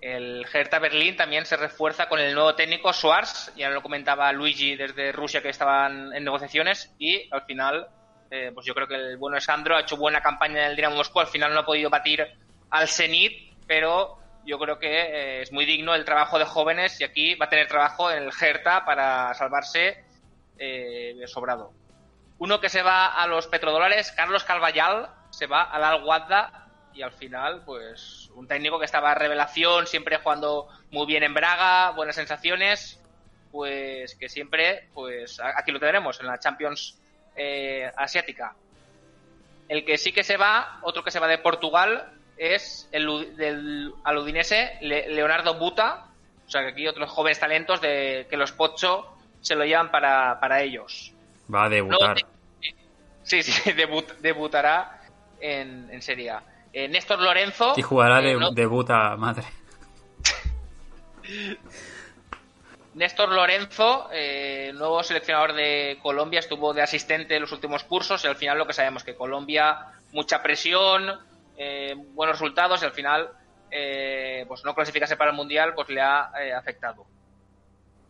El Hertha Berlín también se refuerza con el nuevo técnico Schwarz, ya lo comentaba Luigi desde Rusia que estaban en negociaciones y al final, eh, pues yo creo que el bueno Sandro ha hecho buena campaña en el Dinamo Moscú, al final no ha podido batir al Zenit, pero yo creo que eh, es muy digno el trabajo de jóvenes y aquí va a tener trabajo en el Hertha para salvarse eh, sobrado. Uno que se va a los petrodólares, Carlos Calvallal, se va al Al Wadda y al final, pues, un técnico que estaba a revelación, siempre jugando muy bien en Braga, buenas sensaciones, pues que siempre, pues, aquí lo tenemos, en la Champions eh, Asiática. El que sí que se va, otro que se va de Portugal, es el del al Udinese, Leonardo Buta, o sea que aquí otros jóvenes talentos de que los Pocho se lo llevan para, para ellos. Va a debutar. No, [LAUGHS] sí, sí, debut, debutará en, en Serie A. Eh, Néstor Lorenzo. Y jugará eh, de no- debuta madre. [LAUGHS] Néstor Lorenzo, eh, nuevo seleccionador de Colombia, estuvo de asistente en los últimos cursos y al final lo que sabemos que Colombia, mucha presión, eh, buenos resultados y al final eh, pues no clasificarse para el Mundial pues le ha eh, afectado.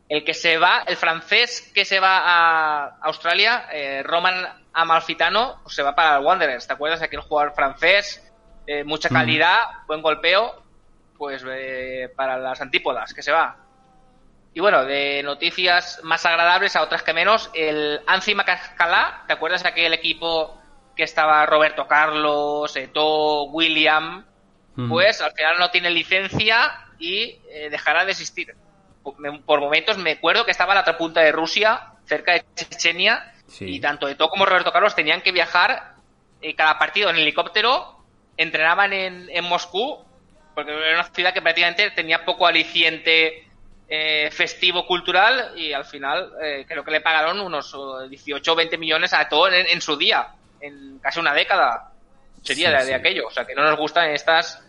El que se va, el francés que se va a Australia, Roman Amalfitano, pues se va para el Wanderers. ¿Te acuerdas aquel jugador francés? Mucha calidad, buen golpeo, pues para las antípodas, que se va. Y bueno, de noticias más agradables a otras que menos, el Anzi Macascalá, ¿te acuerdas de aquel equipo que estaba Roberto Carlos, Eto, William? Pues al final no tiene licencia y eh, dejará de existir. Por, me- por momentos me acuerdo que estaba a la otra punta de Rusia, cerca de Chechenia, Sí. y tanto Eto como Roberto Carlos tenían que viajar eh, cada partido en helicóptero, entrenaban en, en Moscú, porque era una ciudad que prácticamente tenía poco aliciente eh, festivo cultural y al final eh, creo que le pagaron unos eh, 18 o 20 millones a todo en, en su día, en casi una década sería Sí, de, sí. aquello. O sea, que no nos gustan estas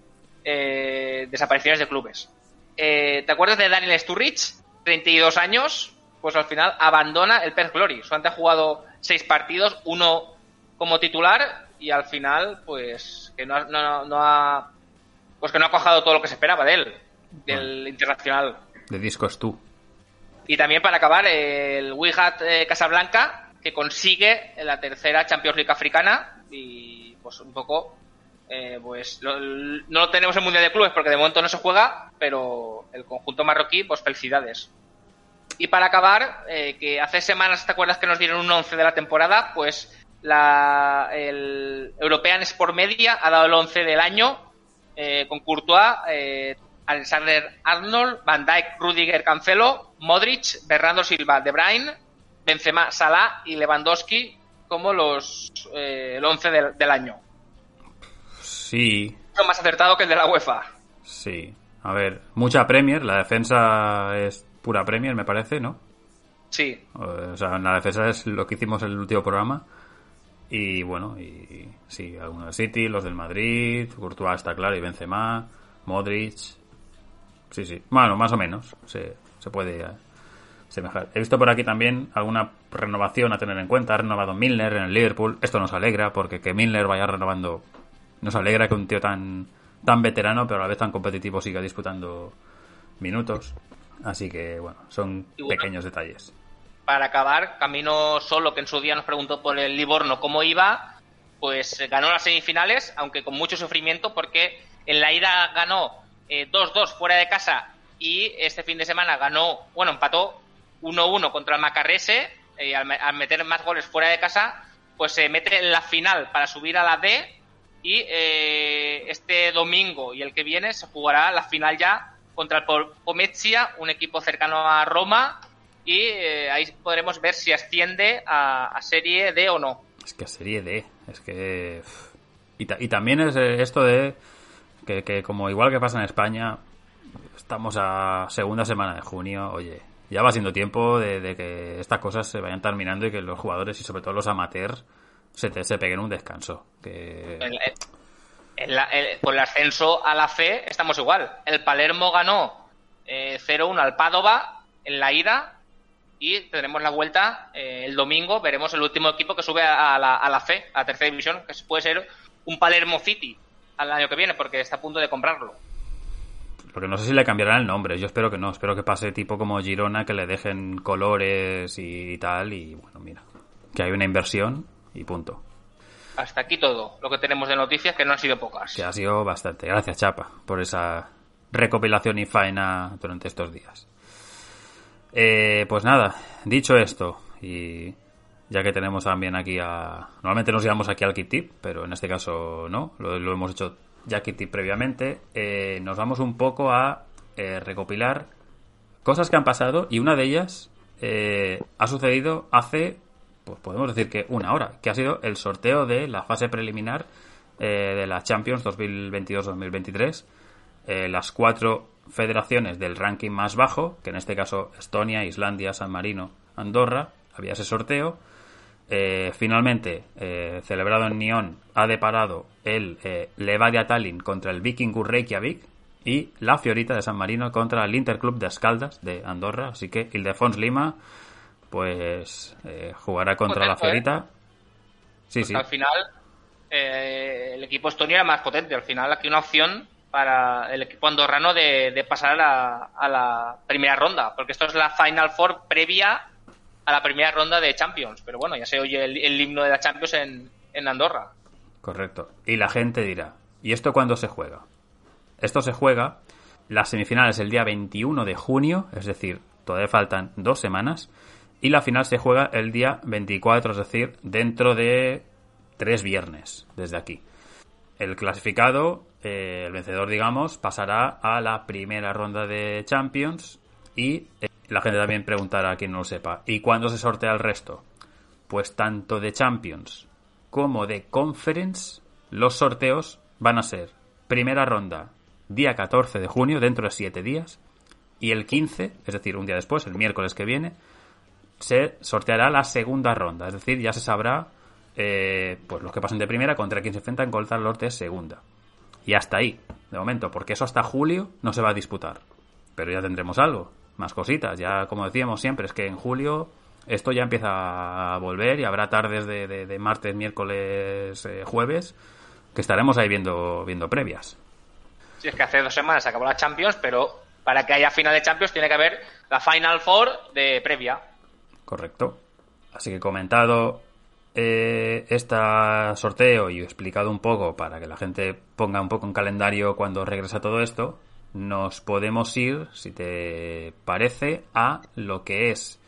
eh, desapariciones de clubes. Eh, ¿Te acuerdas de Daniel Sturridge? 32 años, pues al final abandona el Perth Glory. Solamente ha jugado seis partidos, uno como titular y al final, pues que no, ha- no, no ha pues que no ha cojado todo lo que se esperaba de él, del internacional. De discos tú. Y también para acabar, el Wigat eh, Casablanca, que consigue la tercera Champions League africana y pues un poco, eh, pues lo- no tenemos en Mundial de Clubes porque de momento no se juega, pero el conjunto marroquí, pues felicidades. Y para acabar, eh, que hace semanas, ¿te acuerdas que nos dieron un 11 de la temporada? Pues la, el European Sport Media ha dado el 11 del año eh, con Courtois, eh, Alexander Arnold, Van Dijk, Rudiger, Cancelo, Modric, Bernardo Silva, De Bruyne, Benzema, Salah y Lewandowski como los eh, el 11 del, del año. Sí, más acertado que el de la UEFA. sí. A ver, mucha Premier. La defensa es pura Premier, me parece, ¿no? Sí, O sea, en la defensa es lo que hicimos en el último programa. Y bueno, y sí, algunos del City, los del Madrid, Courtois está claro, y Benzema, Modric. Sí, sí. Bueno, más o menos. Se, se puede eh. He visto por aquí también alguna renovación a tener en cuenta. Ha renovado Milner en el Liverpool. Esto nos alegra, porque que Milner vaya renovando. Nos alegra que un tío tan, tan veterano, pero a la vez tan competitivo, siga disputando minutos. Así que, bueno, son bueno, pequeños detalles. para acabar, Camino Solo, que en su día nos preguntó por el Livorno cómo iba, pues eh, ganó las semifinales, aunque con mucho sufrimiento, porque en la ida ganó 2-2 fuera de casa y este fin de semana ganó, bueno, empató 1-1 contra el Macarrese, al, al, meter más goles fuera de casa, pues se mete en la final para subir a la D y este domingo y el que viene se jugará la final ya contra el Pomezia, un equipo cercano a Roma, y eh, ahí podremos ver si asciende a, Serie D o no. Es que a Serie D, es que... Y, y también es eh, esto de que, como igual que pasa en España, estamos a segunda semana de junio, oye, ya va siendo tiempo de, que estas cosas se vayan terminando y que los jugadores y sobre todo los amateurs se, te, se peguen un descanso. Que por el ascenso a la fe estamos igual. El Palermo ganó eh, 0-1 al Padova en la ida y tendremos la vuelta eh, el domingo. Veremos el último equipo que sube a la, a la fe, a tercera división, que puede ser un Palermo City al año que viene, porque está a punto de comprarlo. Porque no sé si le cambiarán el nombre, yo espero que no, espero que pase tipo como Girona, que le dejen colores y tal, y bueno, mira, que hay una inversión y punto hasta aquí todo lo que tenemos de noticias, que no han sido pocas. Que ha sido bastante. Gracias, Chapa, por esa recopilación y faena durante estos días. Eh, pues nada, dicho esto, y ya que tenemos también aquí a... Normalmente nos llevamos aquí al Kit Tip, pero en este caso no, lo, hemos hecho ya previamente. Eh, nos vamos un poco a eh, recopilar cosas que han pasado y una de ellas ha sucedido hace pues podemos decir que una hora, que ha sido el sorteo de la fase preliminar eh, de la Champions 2022-2023. Eh, las cuatro federaciones del ranking más bajo, que en este caso Estonia, Islandia, San Marino, Andorra, había ese sorteo. Eh, finalmente, celebrado en Nyon, ha deparado el Levadia Tallinn contra el Vikingur Reykjavik y la Fiorita de San Marino contra el Interclub de Escaldas de Andorra. Así que Ildefons Lima pues eh, jugará contra la Fiorita. Sí, sí. Al final, eh, el equipo estonio era más potente. Al final, aquí una opción para el equipo andorrano de, pasar a la, primera ronda, porque esto es la Final Four previa a la primera ronda de Champions. Pero bueno, ya se oye el, himno de la Champions en, Andorra. Correcto. Y la gente dirá, ¿y esto cuándo se juega? Esto se juega las semifinales el día 21 de junio, es decir, todavía faltan dos semanas y la final se juega el día 24, es decir, dentro de tres viernes desde aquí. El clasificado, eh, el vencedor, digamos, pasará a la primera ronda de Champions y eh, la gente también preguntará a quien no lo sepa. ¿Y cuándo se sortea el resto? Pues tanto de Champions como de Conference, los sorteos van a ser primera ronda día 14 de junio, dentro de siete días, y el 15, es decir, un día después, el miércoles que viene, se sorteará la segunda ronda. Es decir, ya se sabrá eh, pues los que pasen de primera contra quien se enfrentan contra los de segunda. Y hasta ahí, de momento, porque eso hasta julio no se va a disputar. Pero ya tendremos algo, más cositas. Ya, como decíamos siempre, es que en julio esto ya empieza a volver y habrá tardes de, martes, miércoles, eh, jueves, que estaremos ahí viendo, viendo previas. Sí, es que hace dos semanas acabó la Champions, pero para que haya final de Champions tiene que haber la Final Four de previa. Correcto. Así que comentado eh, este sorteo y explicado un poco para que la gente ponga un poco en calendario cuando regresa todo esto, nos podemos ir, si te parece, a lo que es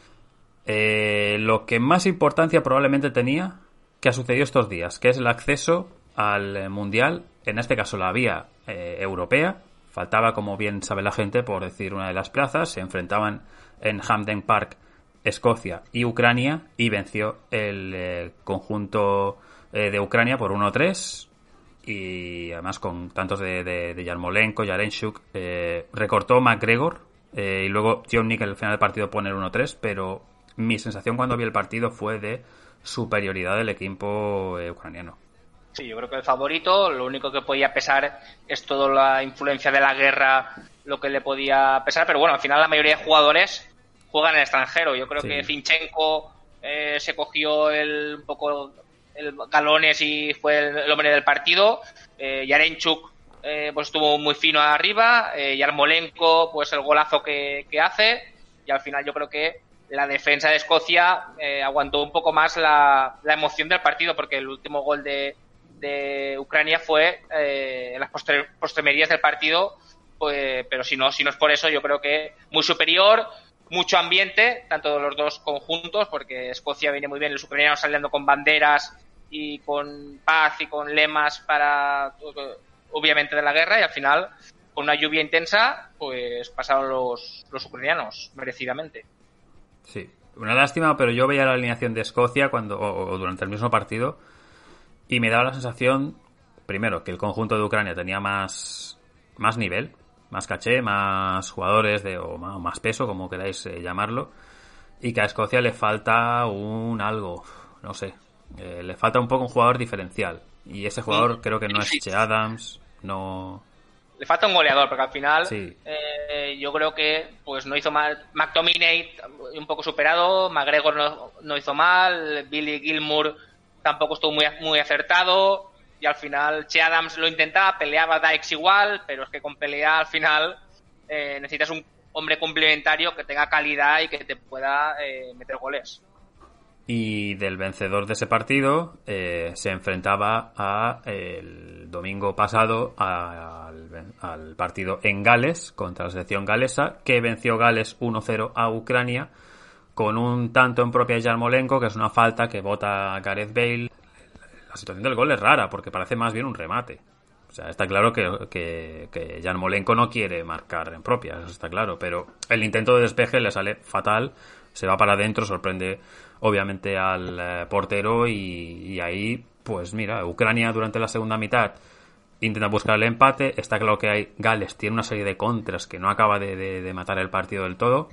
eh, lo que más importancia probablemente tenía que ha sucedido estos días, que es el acceso al Mundial, en este caso la vía eh, europea. Faltaba, como bien sabe la gente, por decir una de las plazas, se enfrentaban en Hamden Park Escocia y Ucrania y venció el eh, conjunto de Ucrania por 1-3 y además con tantos de, de, Yarmolenko, Yarenchuk, eh, recortó McGregor y luego John Nick al final del partido pone el 1-3, pero mi sensación cuando vi el partido fue de superioridad del equipo ucraniano. Sí, yo creo que el favorito, lo único que podía pesar es toda la influencia de la guerra, lo que le podía pesar, pero bueno, al final la mayoría de jugadores juega en el extranjero. Yo creo que Finchenko eh, se cogió el, un poco el galones y fue el, hombre del partido. Eh, Yarenchuk eh, pues estuvo muy fino arriba. Eh, Yarmolenko, pues el golazo que, hace. Y al final yo creo que la defensa de Escocia aguantó un poco más la, la, emoción del partido porque el último gol de, de Ucrania fue en las postremerías del partido pues, pero si no, si no es por eso, yo creo que muy superior, mucho ambiente, tanto de los dos conjuntos, porque Escocia viene muy bien, los ucranianos saliendo con banderas y con paz y con lemas para, obviamente, de la guerra, y al final, con una lluvia intensa, pues pasaron los, los ucranianos, merecidamente. Sí, una lástima, pero yo veía la alineación de Escocia cuando, o, durante el mismo partido y me daba la sensación, primero, que el conjunto de Ucrania tenía más, más nivel, más caché, más jugadores de, o más peso, como queráis eh, llamarlo, y que a Escocia le falta un algo, no sé, eh, le falta un poco un jugador diferencial. Y ese jugador creo que no es Che Adams, no... Le falta un goleador, porque al final eh, yo creo que pues no hizo mal. McTominay un poco superado, McGregor no, no hizo mal, Billy Gilmour tampoco estuvo muy, muy acertado y al final Che Adams lo intentaba, peleaba Dykes igual, pero es que con pelea al final eh, necesitas un hombre complementario que tenga calidad y que te pueda eh, meter goles. Y del vencedor de ese partido eh, se enfrentaba a, el domingo pasado al, al, partido en Gales contra la selección galesa, que venció Gales 1-0 a Ucrania con un tanto en propia Yarmolenko, que es una falta que vota Gareth Bale la situación del gol es rara porque parece más bien un remate. O sea, está claro que, que, que Jan Molenko no quiere marcar en propia, eso está claro, pero el intento de despeje le sale fatal, se va para adentro, sorprende obviamente al eh, portero y, ahí, pues mira, Ucrania durante la segunda mitad intenta buscar el empate, está claro que hay Gales tiene una serie de contras que no acaba de, matar el partido del todo.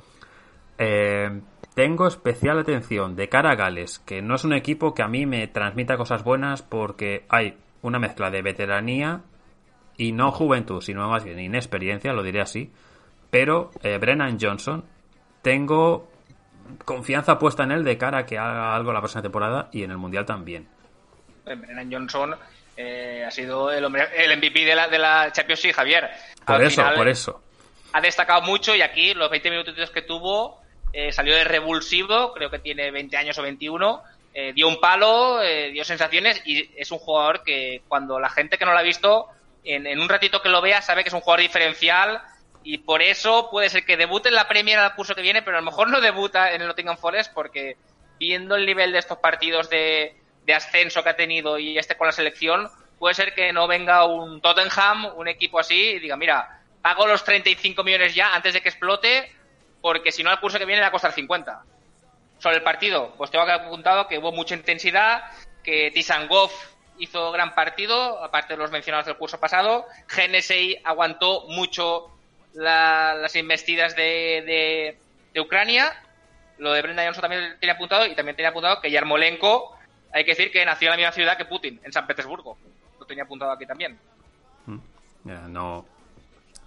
Eh, tengo especial atención de cara a Gales, que no es un equipo que a mí me transmita cosas buenas porque hay una mezcla de veteranía y no juventud, sino más bien inexperiencia, lo diré así. Pero eh, Brennan Johnson, tengo confianza puesta en él de cara a que haga algo la próxima temporada y en el Mundial también. Brennan Johnson eh, ha sido el, hombre, el MVP de la, de la Champions League, Javier. Por eso, por eso. Ha destacado mucho y aquí los 20 minutos que tuvo eh, salió de revulsivo, creo que tiene 20 años o 21, eh, dio un palo, dio sensaciones y es un jugador que cuando la gente que no lo ha visto, en, un ratito que lo vea, sabe que es un jugador diferencial y por eso puede ser que debute en la Premier el curso que viene, pero a lo mejor no debuta en el Nottingham Forest porque viendo el nivel de estos partidos de, ascenso que ha tenido y este con la selección, puede ser que no venga un Tottenham, un equipo así, y diga, mira, pago los 35 millones ya antes de que explote porque si no el curso que viene le va a costar 50. Sobre el partido, pues tengo que apuntado que hubo mucha intensidad, que Tisangov hizo gran partido, aparte de los mencionados del curso pasado. GNSI aguantó mucho las investidas de, Ucrania. Lo de Brenda Johnson también tenía apuntado y también tenía apuntado que Yarmolenko, hay que decir que nació en la misma ciudad que Putin, en San Petersburgo. Lo tenía apuntado aquí también. Mm, no,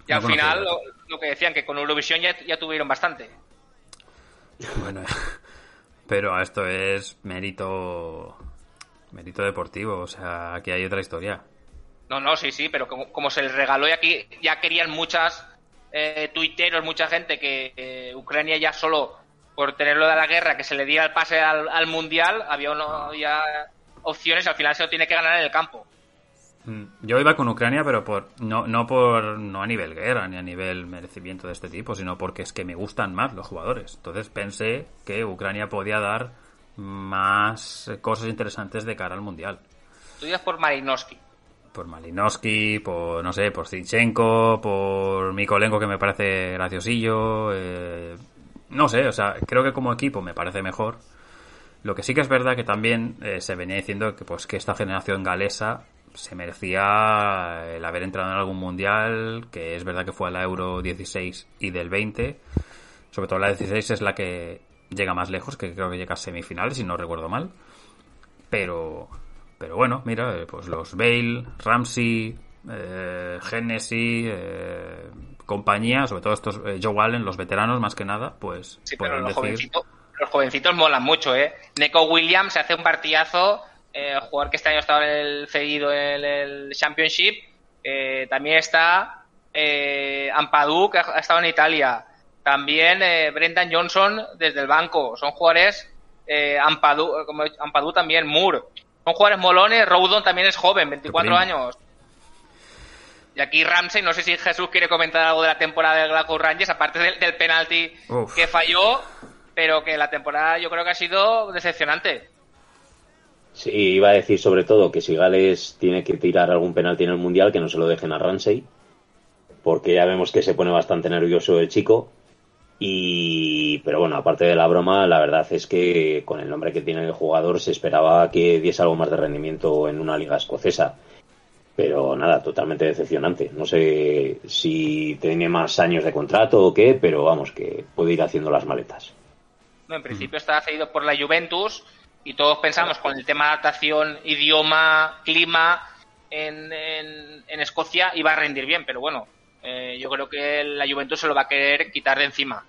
y al final, lo, que decían, que con Eurovisión ya, ya tuvieron bastante. Bueno, [LAUGHS] pero esto es mérito mérito deportivo, o sea, aquí hay otra historia. No, no, sí, sí, pero como, se les regaló y aquí ya querían muchas eh, tuiteros, mucha gente que eh, Ucrania ya solo por tenerlo de la guerra, que se le diera el pase al, mundial, había, uno, había opciones, al final se lo tiene que ganar en el campo. Mm, yo iba con Ucrania, pero por no, no por no a nivel guerra ni a nivel merecimiento de este tipo, sino porque es que me gustan más los jugadores. Entonces pensé que Ucrania podía dar más cosas interesantes de cara al mundial. Tú ibas por Malinowski. Por Malinowski, por no sé, por Zinchenko, por Mikolenko que me parece graciosillo. Eh, no sé, o sea, creo que como equipo me parece mejor. Lo que sí que es verdad que también eh, se venía diciendo que pues que esta generación galesa se merecía el haber entrado en algún mundial, que es verdad que fue a la Euro 16 y del 20. Sobre todo la 16 es la que llega más lejos, que creo que llega a semifinales, si no recuerdo mal. Pero, pero bueno, mira, eh, pues los Bale, Ramsey, eh, eh, compañía, sobre todo estos eh, Joe Allen, los veteranos más que nada, pues sí, pero los, jovencitos, los jovencitos molan mucho, ¿eh? Neko Williams hace un partidazo eh, jugador que este año ha estado en el seguido en el Championship. Eh, también está eh, Ampadu, que ha estado en Italia. También Brendan Johnson desde el banco. Son jugadores, eh, Ampadu, como Ampadu también, Moore. Son jugadores molones. Roudon también es joven, 24 años. Y aquí Ramsey, no sé si Jesús quiere comentar algo de la temporada del Glasgow Rangers, aparte del, del penalti Uf. que falló, pero que la temporada yo creo que ha sido decepcionante. Sí, iba a decir sobre todo que si Gales tiene que tirar algún penalti en el Mundial, que no se lo dejen a Ramsey, porque ya vemos que se pone bastante nervioso el chico. Y, pero bueno, aparte de la broma, la verdad es que con el nombre que tiene el jugador se esperaba que diese algo más de rendimiento en una liga escocesa. Pero nada, totalmente decepcionante. No sé si tiene más años de contrato o qué, pero vamos, que puede ir haciendo las maletas. No, en principio está cedido por la Juventus y todos pensamos con el tema de adaptación, idioma, clima en, en, en Escocia iba a rendir bien, pero bueno, eh, yo creo que la Juventus se lo va a querer quitar de encima.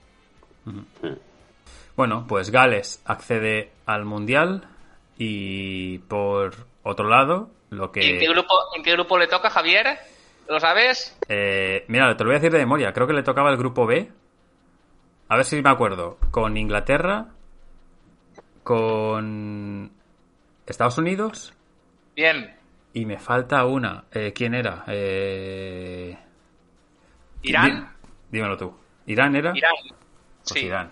Bueno, pues Gales accede al Mundial y por otro lado, lo ¿Y ¿En, qué que... grupo, ¿En qué grupo le toca, Javier? ¿Lo sabes? Eh, mira, te lo voy a decir de memoria. Creo que le tocaba el grupo B. A ver si me acuerdo. Con Inglaterra, con Estados Unidos Bien. y me falta una. Eh, ¿Quién era? Eh... ¿Irán? Dímelo tú. ¿Irán era? Irán. Pues Sí. Irán.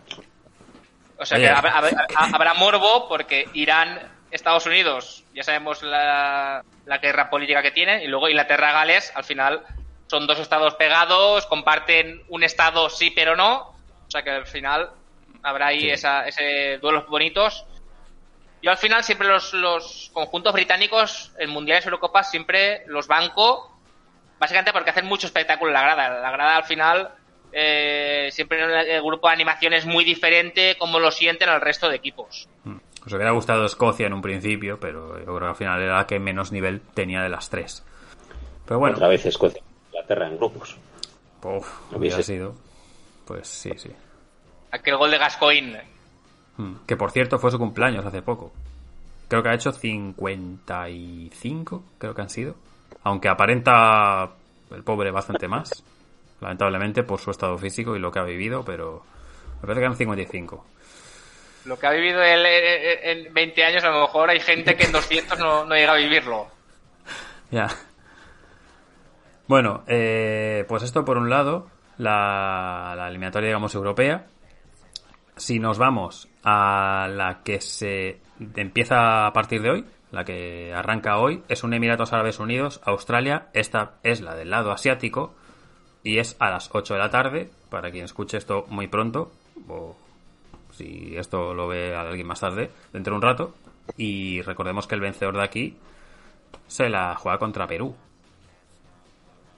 O sea Oye. que habrá, habrá- habrá morbo porque Irán, Estados Unidos, ya sabemos la, la guerra política que tienen, y luego Inglaterra, Gales, al final son dos estados pegados, comparten un estado sí pero no, o sea que al final habrá ahí Sí. esa, ese duelos bonitos. Yo al final siempre los, los conjuntos británicos en mundiales y Eurocopas siempre los banco, básicamente porque hacen mucho espectáculo en la grada. La grada al final eh, siempre el grupo de animación es muy diferente como lo sienten al resto de equipos. Os hubiera gustado Escocia en un principio, pero yo creo que al final era la que menos nivel tenía de las tres. Pero bueno, Otra vez Escocia e Inglaterra en grupos. uf, Hubiese- hubiera sido. Pues sí, sí. Aquel gol de Gascoigne. Mm. Que por cierto fue su cumpleaños hace poco. Creo que ha hecho 55, creo que han sido. Aunque aparenta el pobre bastante más. [LAUGHS] Lamentablemente por su estado físico y lo que ha vivido, pero me parece que eran 55. Lo que ha vivido él en en 20 años, a lo mejor hay gente que en 200 no, no llega a vivirlo. [LAUGHS] Ya. Bueno, eh, pues esto por un lado, la, la eliminatoria, digamos, europea. Si nos vamos a la que se empieza a partir de hoy, la que arranca hoy, es un Emiratos Árabes Unidos, Australia. Esta es la del lado asiático y es a las 8 de la tarde, para quien escuche esto muy pronto, o si esto lo ve alguien más tarde, dentro de un rato. Y recordemos que el vencedor de aquí se la juega contra Perú.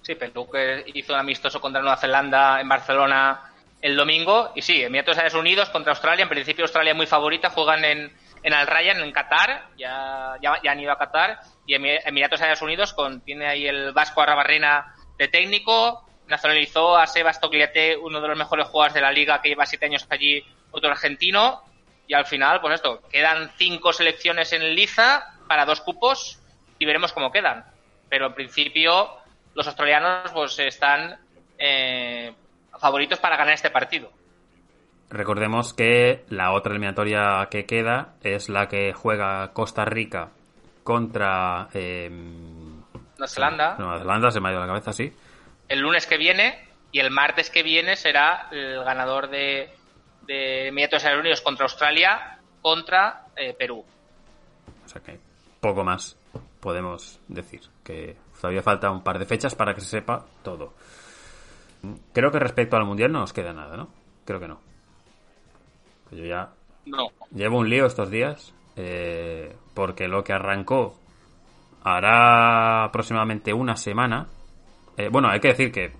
Sí, Perú que hizo un amistoso contra Nueva Zelanda en Barcelona el domingo. Y sí, Emiratos Árabes Unidos contra Australia. En principio Australia muy favorita. Juegan en, en Al Rayyan, en Qatar. Ya, ya, ya han ido a Qatar. Y Emi- Emiratos Árabes Unidos con, tiene ahí el Vasco Arrabarrena de técnico. Nacionalizó a Sebas Togliate, uno de los mejores jugadores de la liga que lleva siete años allí, otro argentino. Y al final, pues esto, quedan cinco selecciones en liza para dos cupos y veremos cómo quedan. Pero en principio los australianos pues están eh, favoritos para ganar este partido. Recordemos que la otra eliminatoria que queda es la que juega Costa Rica contra eh, Nueva Zelanda, Nueva Zelanda, se me ha ido la cabeza, sí. el lunes que viene y el martes que viene será el ganador de, de Emiratos Unidos contra Australia contra eh, Perú. O sea que poco más podemos decir. Que todavía falta un par de fechas para que se sepa todo. Creo que respecto al Mundial no nos queda nada, ¿no? Creo que no. Yo ya No, llevo un lío estos días. eh, porque lo que arrancó hará aproximadamente una semana. eh, bueno, hay que decir que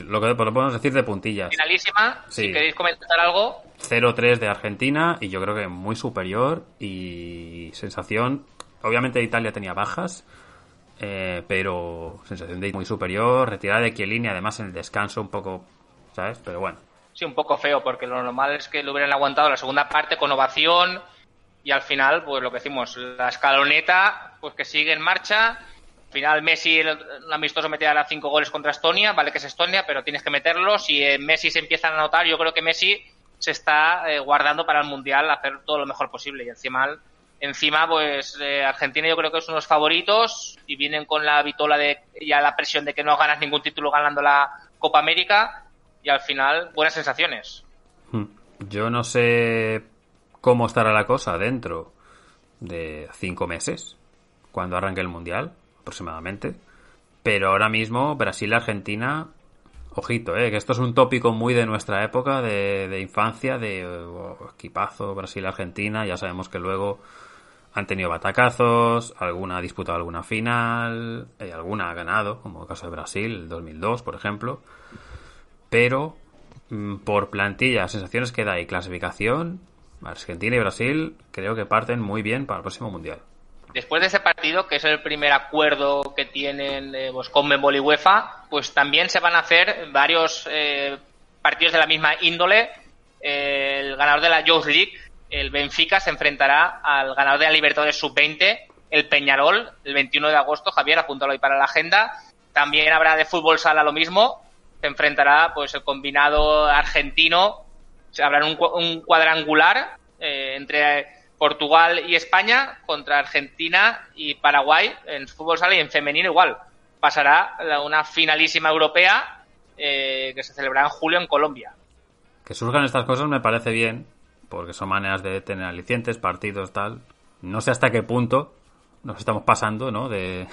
lo que lo podemos decir de puntillas. finalísima. Sí. Si queréis comentar algo, 0-3 de Argentina y yo creo que muy superior y sensación, obviamente Italia tenía bajas, eh, pero sensación de muy superior, retirada de Chiellini además en el descanso un poco, ¿sabes? Pero bueno, sí, un poco feo porque lo normal es que lo hubieran aguantado la segunda parte con ovación y al final, pues lo que decimos, la escaloneta, pues que sigue en marcha. Al final Messi, el, el amistoso meterá cinco goles contra Estonia, vale que es Estonia, pero tienes que meterlos. Si eh, Messi se empieza a anotar, yo creo que Messi se está eh, guardando para el Mundial hacer todo lo mejor posible. Y encima Encima, pues eh, Argentina yo creo que son los favoritos y vienen con la vitola de ya la presión de que no ganas ningún título ganando la Copa América y al final buenas sensaciones. Hmm. Yo no sé cómo estará la cosa dentro de cinco meses, cuando arranque el Mundial, aproximadamente. Pero ahora mismo Brasil-Argentina, ojito, eh, que esto es un tópico muy de nuestra época, de, infancia, de oh, equipazo Brasil-Argentina. Ya sabemos que luego han tenido batacazos, alguna ha disputado alguna final, eh, alguna ha ganado, como el caso de Brasil, el 2002, por ejemplo. Pero mm, por plantilla, sensaciones que da y clasificación, Argentina y Brasil creo que parten muy bien para el próximo Mundial. Después de ese partido, que es el primer acuerdo que tienen eh, con y UEFA, pues también se van a hacer varios eh, partidos de la misma índole. el ganador de la Youth League el Benfica se enfrentará al ganador de la Libertadores Sub-20, el Peñarol, el 21 de agosto. Javier, apúntalo ahí para la agenda. También habrá de fútbol sala lo mismo. Se enfrentará pues el combinado argentino. Se habrá un, cuadrangular eh, entre Portugal y España contra Argentina y Paraguay en fútbol sala y en femenino igual. Pasará una finalísima europea eh, que se celebrará en julio en Colombia. Que surjan estas cosas me parece bien, porque son maneras de tener alicientes, partidos, tal. No sé hasta qué punto nos estamos pasando, ¿no? De,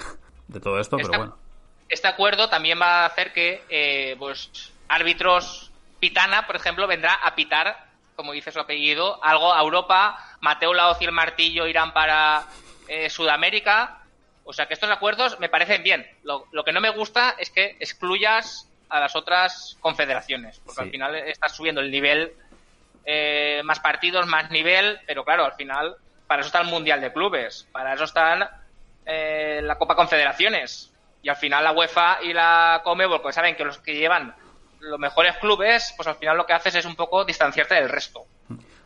todo esto, pero bueno. Este acuerdo también va a hacer que, eh, pues, árbitros Pitana, por ejemplo, vendrá a pitar, como dice su apellido, algo a Europa. Mateo Laoz y el Martillo irán para eh, Sudamérica. O sea que estos acuerdos me parecen bien. Lo, que no me gusta es que excluyas a las otras confederaciones, porque al final estás subiendo el nivel eh, más partidos, más nivel, pero claro, al final, para eso está el Mundial de Clubes, para eso están eh, la Copa Confederaciones. Y al final la UEFA y la Comebol, pues saben que los que llevan los mejores clubes, pues al final lo que haces es un poco distanciarte del resto.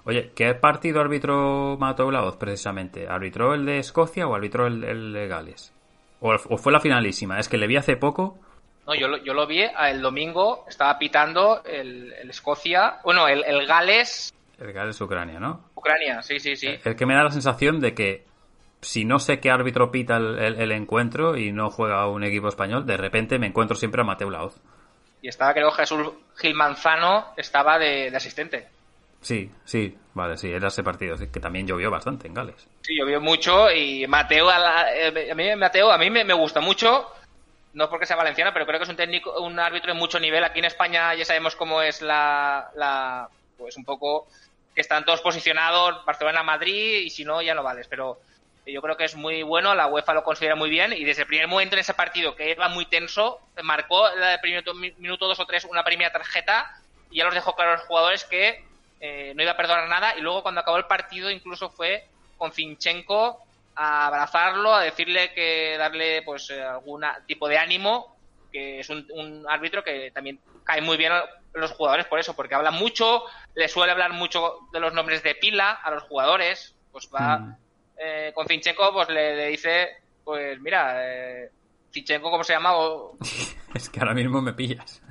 Oye, ¿qué partido arbitró Mato Laoz precisamente? ¿Arbitró el de Escocia o arbitró el, de Gales? ¿O, fue la finalísima? Es que le vi hace poco no, yo lo, yo lo vi el domingo, estaba pitando el, Escocia, bueno, el, el, Gales. El Gales Ucrania, ¿no? Ucrania, sí, sí, sí. Es que me da la sensación de que si no sé qué árbitro pita el, encuentro y no juega un equipo español, de repente me encuentro siempre a Mateo Laoz. Y estaba, creo, Jesús Gil Manzano estaba de, asistente. Sí, sí, vale, sí, era ese partido, que también llovió bastante en Gales. Sí, llovió mucho y Mateo, a, eh, a mí, Mateo, a mí me, me gusta mucho no porque sea valenciano, pero creo que es un técnico, un árbitro de mucho nivel. Aquí en España ya sabemos cómo es la, la pues un poco que están todos posicionados Barcelona, Madrid y si no ya no vales. Pero yo creo que es muy bueno, la UEFA lo considera muy bien y desde el primer momento en ese partido que era muy tenso marcó el primer minuto dos o tres una primera tarjeta y ya los dejó claro a los jugadores que eh, no iba a perdonar nada y luego cuando acabó el partido incluso fue con Finchenko a abrazarlo, a decirle que darle pues eh, algún tipo de ánimo, que es un, árbitro que también cae muy bien los jugadores por eso, porque habla mucho, le suele hablar mucho de los nombres de pila a los jugadores, pues va mm. Eh, con Finchenko, pues le, dice, pues mira, eh, Finchenko, ¿cómo se llama? [LAUGHS] es que ahora mismo me pillas.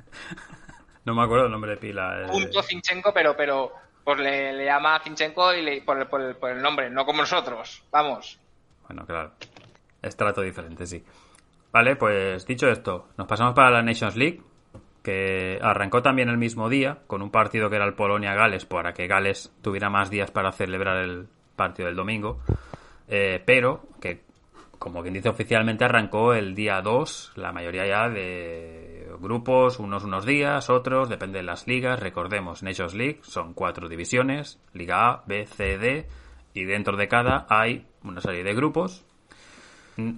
[LAUGHS] no me acuerdo el nombre de pila. Punto Finchenko, pero, pero pues le, llama Finchenko y le, por, por el nombre, no como nosotros, vamos. Bueno, claro. Es trato diferente, sí. Vale, pues dicho esto, nos pasamos para la Nations League, que arrancó también el mismo día, con un partido que era el Polonia-Gales, para que Gales tuviera más días para celebrar el partido del domingo, eh, pero que, como quien dice oficialmente, arrancó el día 2, la mayoría ya de grupos, unos unos días, otros, depende de las ligas, recordemos, Nations League son cuatro divisiones, Liga A, B, C, D, y dentro de cada hay una serie de grupos.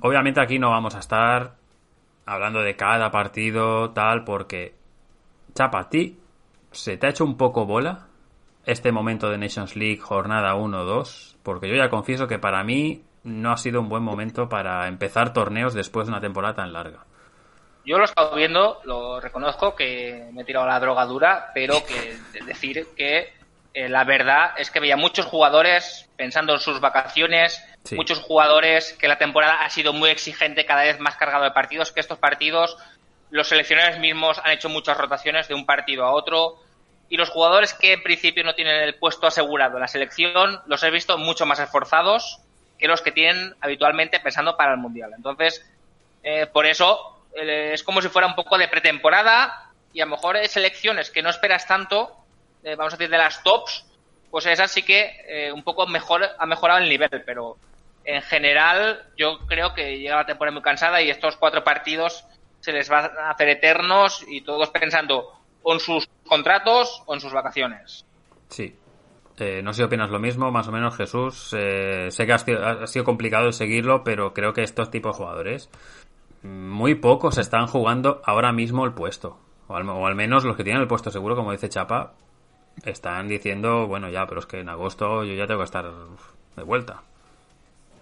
Obviamente aquí no vamos a estar hablando de cada partido tal porque Chapa, ¿a ti se te ha hecho un poco bola este momento de Nations League jornada 1-2? Porque yo ya confieso que para mí no ha sido un buen momento para empezar torneos después de una temporada tan larga. Yo lo he estado viendo, lo reconozco que me he tirado la droga dura, pero que decir que eh, la verdad es que veía muchos jugadores pensando en sus vacaciones, muchos jugadores que la temporada ha sido muy exigente, cada vez más cargado de partidos, que estos partidos los seleccionadores mismos han hecho muchas rotaciones de un partido a otro y los jugadores que en principio no tienen el puesto asegurado la selección los he visto mucho más esforzados que los que tienen habitualmente pensando para el Mundial. Entonces, eh, por eso eh, es como si fuera un poco de pretemporada y a lo mejor hay selecciones que no esperas tanto, eh, vamos a decir de las tops, pues esas sí que un poco mejor ha mejorado el nivel, pero en general yo creo que llega la temporada muy cansada y estos cuatro partidos se les va a hacer eternos y todos pensando o en sus contratos o en sus vacaciones. Sí. Eh, no sé si opinas lo mismo, más o menos Jesús. Eh, sé que ha sido, complicado seguirlo, pero creo que estos tipos de jugadores muy pocos están jugando ahora mismo el puesto. O al, menos los que tienen el puesto seguro, como dice Chapa, están diciendo, bueno, ya, pero es que en agosto yo ya tengo que estar de vuelta.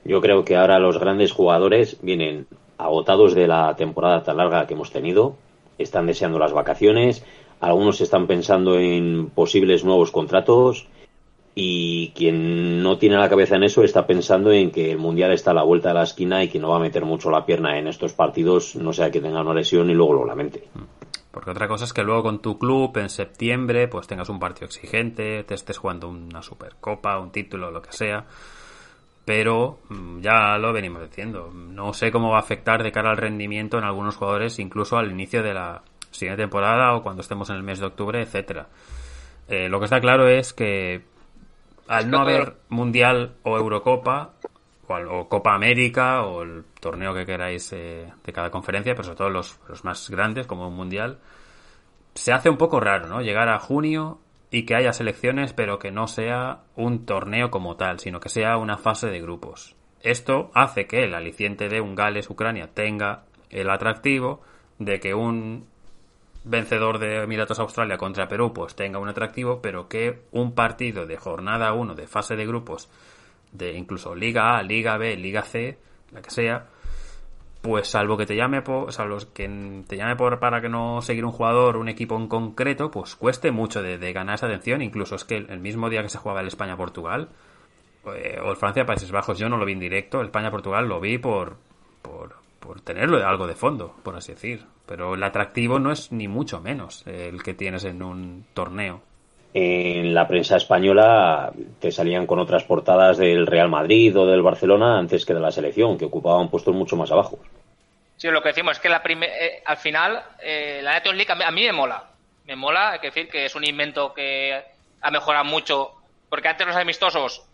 Yo creo que ahora los grandes jugadores vienen agotados de la temporada tan larga que hemos tenido, están deseando las vacaciones, algunos están pensando en posibles nuevos contratos y quien no tiene la cabeza en eso está pensando en que el Mundial está a la vuelta de la esquina y que no va a meter mucho la pierna en estos partidos, no sea que tenga una lesión y luego lo lamente. Porque otra cosa es que luego con tu club en septiembre pues tengas un partido exigente, te estés jugando una supercopa, un título, lo que sea pero mm, ya lo venimos diciendo. No sé cómo va a afectar de cara al rendimiento en algunos jugadores, incluso al inicio de la siguiente temporada o cuando estemos en el mes de octubre, etcétera. Eh, lo que está claro es que al no haber Mundial o Eurocopa, o, Copa América, o el torneo que queráis eh, de cada conferencia, pero sobre todo los, los más grandes, como un Mundial, se hace un poco raro, ¿no? Llegar a junio y que haya selecciones, pero que no sea un torneo como tal, sino que sea una fase de grupos. Esto hace que el aliciente de un Gales-Ucrania tenga el atractivo de que un vencedor de Emiratos Australia contra Perú pues tenga un atractivo, pero que un partido de jornada 1 de fase de grupos de incluso Liga A, Liga B, Liga C, la que sea, pues salvo que te llame por, salvo que te llame por para que no seguir un jugador, un equipo en concreto, pues cueste mucho de, ganar esa atención. Incluso es que el, mismo día que se jugaba el España-Portugal, eh, o el Francia-Países Bajos, yo no lo vi en directo, el España-Portugal lo vi por, por, por tenerlo algo de fondo, por así decir. Pero el atractivo no es ni mucho menos el que tienes en un torneo en la prensa española te salían con otras portadas del Real Madrid o del Barcelona antes que de la selección, que ocupaban puestos mucho más abajo. Sí, lo que decimos es que la eh, al final eh, la Nations League a mí, me mola. Me mola, hay que decir que es un invento que ha mejorado mucho, porque antes los amistosos,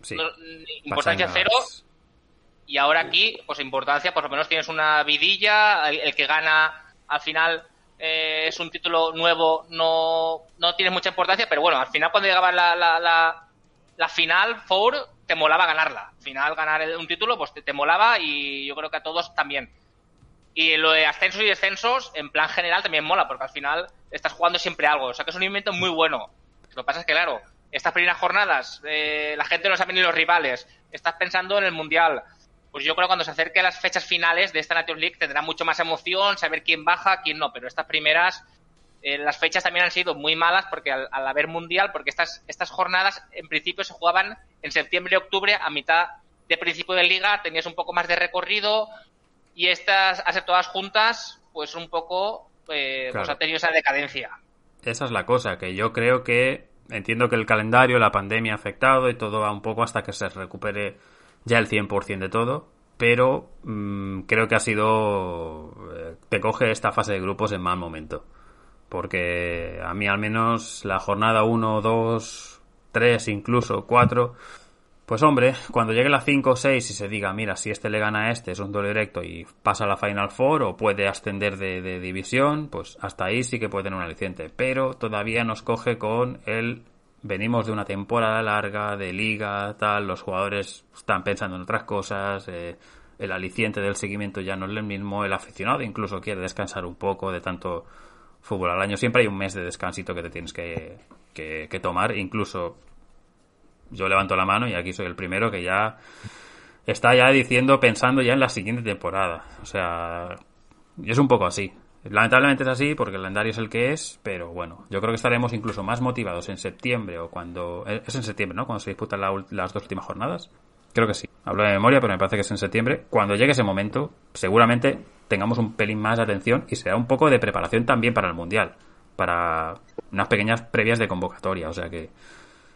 importancia cero, y ahora aquí, pues importancia, por lo menos tienes una vidilla, el que gana al final eh, es un título nuevo, no, no tiene mucha importancia, pero bueno, al final cuando llegaba la, la, la, final, Four, te molaba ganarla. Al final ganar un título, pues te, molaba y yo creo que a todos también. Y lo de ascensos y descensos, en plan general, también mola, porque al final estás jugando siempre algo. O sea que es un invento muy bueno. Lo que pasa es que, claro, estas primeras jornadas, eh, la gente no sabe ni los rivales, estás pensando en el Mundial, pues yo creo que cuando se acerque a las fechas finales de esta Nations League tendrá mucho más emoción, saber quién baja, quién no, pero estas primeras, eh, las fechas también han sido muy malas porque al, haber mundial, porque estas, estas jornadas en principio se jugaban en septiembre y octubre a mitad de principio de liga, tenías un poco más de recorrido y estas, hacer todas juntas, pues un poco, eh, pues ha tenido esa decadencia. Esa es la cosa, que yo creo que entiendo que el calendario, la pandemia ha afectado y todo va un poco hasta que se recupere ya el 100% de todo, pero mm, creo que ha sido... Eh, te coge esta fase de grupos en mal momento. Porque a mí al menos la jornada 1, 2, 3, incluso 4... Pues hombre, cuando llegue la 5 o 6 y se diga, mira, si este le gana a este, es un duelo directo y pasa a la Final Four o puede ascender de, de división, pues hasta ahí sí que puede tener un aliciente. Pero todavía nos coge con el venimos de una temporada larga de liga, tal, los jugadores están pensando en otras cosas, eh, el aliciente del seguimiento ya no es el mismo, el aficionado incluso quiere descansar un poco de tanto fútbol al año. Siempre hay un mes de descansito que te tienes que, que, tomar, incluso yo levanto la mano y aquí soy el primero que ya está ya diciendo, pensando ya en la siguiente temporada. O sea, es un poco así. Lamentablemente es así porque el calendario es el que es, pero bueno, yo creo que estaremos incluso más motivados en septiembre o cuando... Eh, es en septiembre, ¿no? Cuando se disputan las dos últimas jornadas. Creo que sí. Hablo de memoria, pero me parece que es en septiembre. Cuando llegue ese momento, seguramente tengamos un pelín más de atención y será un poco de preparación también para el Mundial. Para unas pequeñas previas de convocatoria. O sea que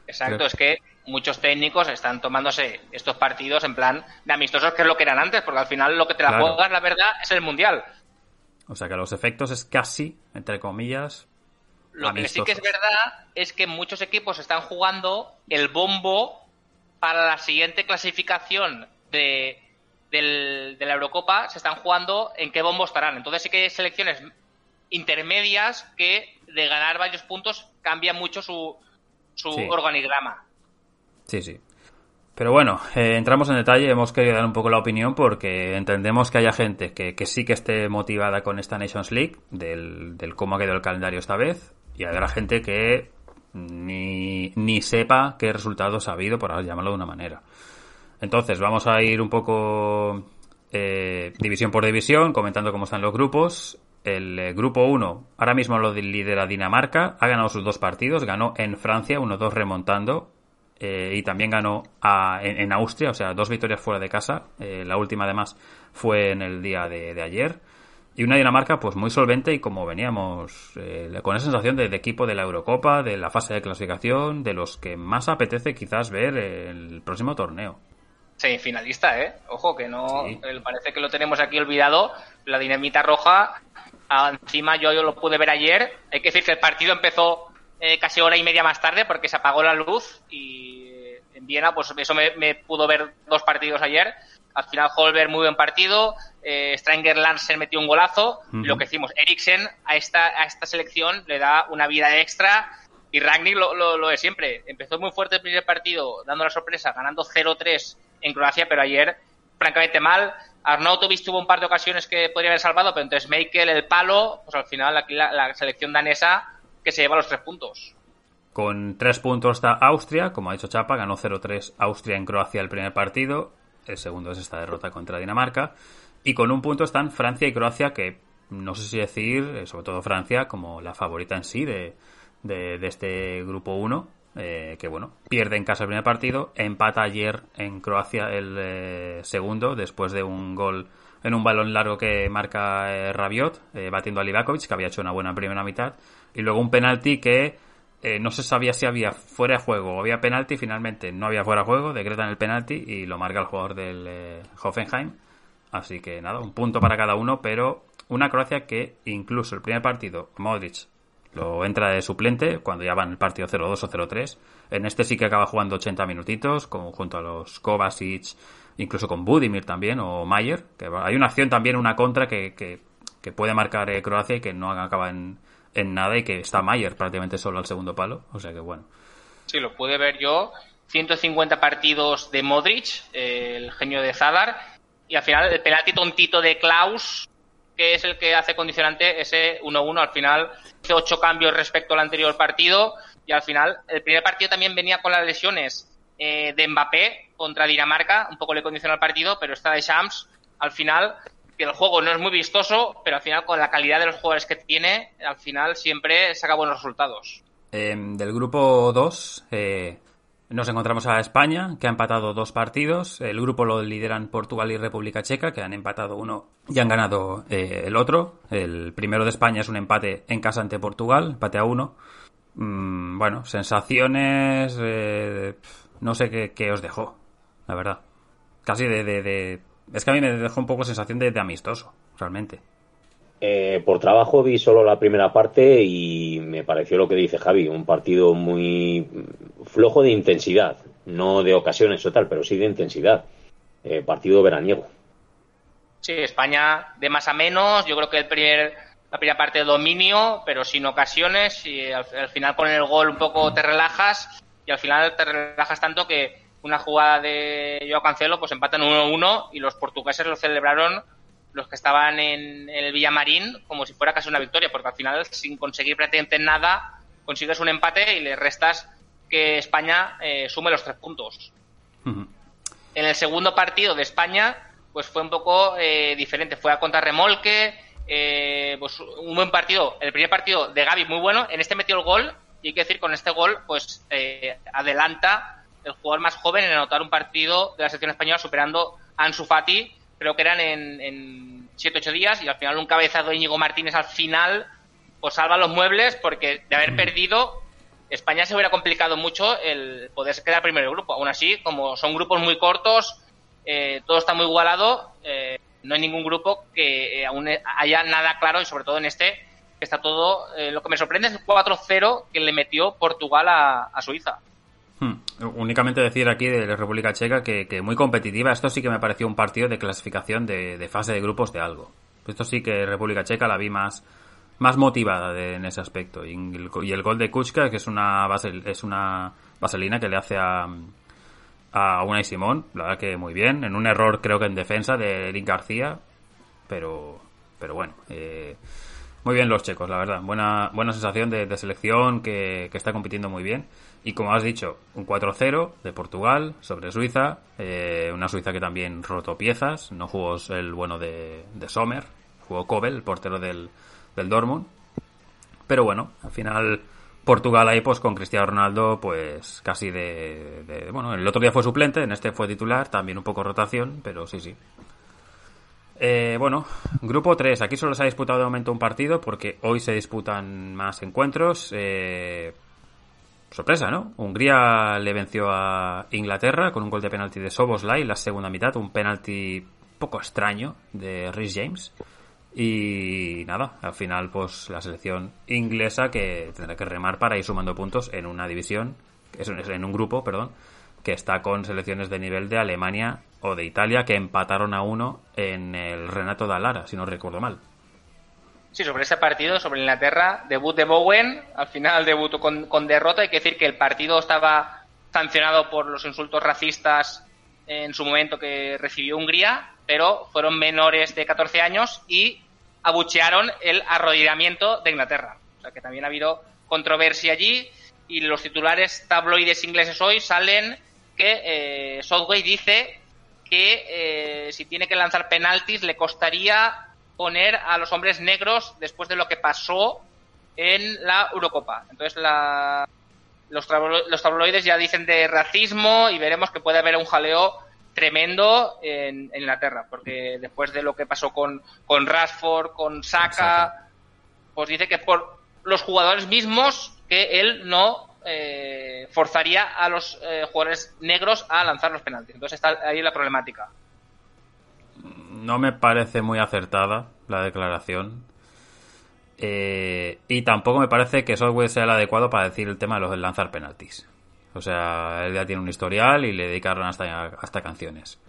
Exacto, es que muchos técnicos están tomándose estos partidos en plan de amistosos, que es lo que eran antes, porque al final lo que te la juegas, la verdad, es el mundial. O sea que los efectos es casi, entre comillas. Lo que sí que es verdad es que muchos equipos están jugando el bombo para la siguiente clasificación de, de la Eurocopa, se están jugando en qué bombo estarán. Entonces sí que hay selecciones intermedias que de ganar varios puntos cambia mucho su, su organigrama. Sí, sí. Pero bueno, eh, entramos en detalle, hemos querido dar un poco la opinión porque entendemos que haya gente que, sí que esté motivada con esta Nations League, del, cómo ha quedado el calendario esta vez, y habrá gente que ni, ni sepa qué resultados ha habido, por llamarlo de una manera. Entonces, vamos a ir un poco eh, división por división, comentando cómo están los grupos. El eh, grupo 1 ahora mismo lo lidera Dinamarca, ha ganado sus dos partidos, ganó en Francia, 1-2 remontando, eh, y también ganó en, Austria, o sea, dos victorias fuera de casa. Eh, la última, además, fue en el día de, ayer. Y una Dinamarca, pues muy solvente y como veníamos, eh, con esa sensación de, equipo de la Eurocopa, de la fase de clasificación, de los que más apetece quizás ver el próximo torneo. Sí, finalista, ¿eh? Ojo, que no. Parece que lo tenemos aquí olvidado. La dinamita roja, encima yo, yo lo pude ver ayer. Hay que decir que el partido empezó eh, casi hora y media más tarde porque se apagó la luz y en Viena, pues eso me, pudo ver dos partidos ayer. Al final Holberg muy buen partido, eh, Stranger Larsen metió un golazo. Lo que decimos, Eriksen a esta, a esta selección le da una vida extra y Ragnick lo, lo, es siempre. Empezó muy fuerte el primer partido, dando la sorpresa, ganando 0-3 en Croacia, pero ayer, francamente mal. Arnautovic tuvo un par de ocasiones que podría haber salvado, pero entonces Michael, el palo, pues al final aquí la selección danesa que se lleva los tres puntos. Con tres puntos está Austria, como ha dicho Chapa, ganó 0-3 Austria en Croacia el primer partido, el segundo es esta derrota contra Dinamarca, y con un punto están Francia y Croacia, que no sé si decir, eh, sobre todo Francia, como la favorita en sí de, este grupo 1, eh, que bueno, pierde en casa el primer partido, empata ayer en Croacia el eh, segundo, después de un gol en un balón largo que marca Rabiot, batiendo a Livakovic, que había hecho una buena primera mitad, y luego un penalti que eh, no se sabía si había fuera de juego o había penalti, finalmente no había fuera de juego, decretan el penalti y lo marca el jugador del eh, Hoffenheim. Así que nada, un punto para cada uno, pero una Croacia que incluso el primer partido, Modric lo entra de suplente cuando ya va en el partido 0-2 o 0-3. En este sí que acaba jugando 80 minutitos, junto a los Kovacic, incluso con Budimir también, o Mayer. Que hay una acción también, una contra que, que, puede marcar eh, Croacia y que no acaba en, en nada y que está Mayer prácticamente solo al segundo palo. O sea que bueno. Sí, lo pude ver yo. 150 partidos de Modric, el genio de Zadar, y al final el penalti tontito de Klaus, que es el que hace condicionante ese 1-1. Al final hace ocho cambios respecto al anterior partido y al final el primer partido también venía con las lesiones eh, de Mbappé contra Dinamarca, un poco le condicionó el partido, pero esta de Shams al final que el juego no es muy vistoso, pero al final con la calidad de los jugadores que tiene, al final siempre saca buenos resultados. Em, del grupo 2 eh, nos encontramos a España, que ha empatado dos partidos. El grupo lo lideran Portugal y República Checa, que han empatado uno y han ganado eh, el otro. El primero de España es un empate en casa ante Portugal, empate a uno. Mm, bueno, sensaciones... No sé qué, os dejó, la verdad. Casi de es que a mí me dejó un poco sensación de, amistoso, realmente. Eh, por trabajo vi solo la primera parte y me pareció lo que dice Javi, un partido muy flojo de intensidad, no de ocasiones o tal, pero sí de intensidad. Eh, partido veraniego. Sí, España de más a menos, yo creo que el primer, la primera parte de dominio, pero sin ocasiones y al, al final poner el gol un poco te relajas y al final te relajas tanto que una jugada de Joao Cancelo, pues empatan 1-1 y los portugueses lo celebraron los que estaban en el Villamarín como si fuera casi una victoria, porque al final sin conseguir prácticamente nada consigues un empate y le restas que España eh, sume los tres puntos. En el segundo partido de España, pues fue un poco eh, diferente, fue a contrarremolque, eh, pues un buen partido, el primer partido de Gaby muy bueno, en este metió el gol y hay que decir con este gol pues eh, adelanta el jugador más joven en anotar un partido de la selección española superando a Ansu Fati, creo que eran en, en 7-8 días, y al final un cabezazo de Íñigo Martínez al final pues salva los muebles porque de haber mm. perdido España se hubiera complicado mucho el poder quedar primero el grupo. Aún así, como son grupos muy cortos, eh, todo está muy igualado, eh, no hay ningún grupo que eh, aún haya nada claro y sobre todo en este está todo... lo que me sorprende es el 4-0 que le metió Portugal a, Suiza. Hmm. Únicamente decir aquí de República Checa que, muy competitiva. Esto sí que me pareció un partido de clasificación de, fase de grupos de algo. Esto sí que República Checa la vi más más motivada en ese aspecto. Y el, gol de Kuchka, que es una, es una vaselina que le hace a, a Unai Simón, la verdad que muy bien, en un error creo que en defensa de Eric García, pero, pero bueno, eh, muy bien los checos, la verdad, buena, buena sensación de, selección que, está compitiendo muy bien. Y como has dicho, un 4-0 de Portugal sobre Suiza, eh, una Suiza que también rotó piezas, no jugó el bueno de, de Sommer, jugó Kobel, el portero del, del Dortmund. Pero bueno, al final Portugal ahí pues con Cristiano Ronaldo pues casi de, bueno el otro día fue suplente en este fue titular también un poco rotación pero sí sí eh, bueno grupo 3 aquí solo se ha disputado de momento un partido porque hoy se disputan más encuentros. Eh, sorpresa no Hungría le venció a Inglaterra con un gol de penalti de Soboslai en la segunda mitad un penalti poco extraño de Rhys James. Y nada, al final, pues la selección inglesa que tendrá que remar para ir sumando puntos en una división, en un grupo, perdón, que está con selecciones de nivel de Alemania o de Italia que empataron a uno en el Renato Dallara, si no recuerdo mal. Sí, sobre ese partido, sobre Inglaterra, debut de Bowen, al final debutó con, con derrota. Hay que decir que el partido estaba sancionado por los insultos racistas en su momento que recibió Hungría, pero fueron menores de 14 años y abuchearon el arrodillamiento de Inglaterra. O sea que también ha habido controversia allí y los titulares tabloides ingleses hoy salen que eh, Southway dice que eh, si tiene que lanzar penaltis le costaría poner a los hombres negros después de lo que pasó en la Eurocopa. Entonces la, los, los tabloides ya dicen de racismo y veremos que puede haber un jaleo tremendo en, Inglaterra, porque después de lo que pasó con, con Rashford, con Saka, pues dice que por los jugadores mismos que él no eh, forzaría a los eh, jugadores negros a lanzar los penaltis. Entonces está ahí la problemática. No me parece muy acertada la declaración. Eh, y tampoco me parece que Software sea el adecuado para decir el tema de los lanzar penaltis. O sea, él ya tiene un historial y le dedicaron hasta, hasta canciones.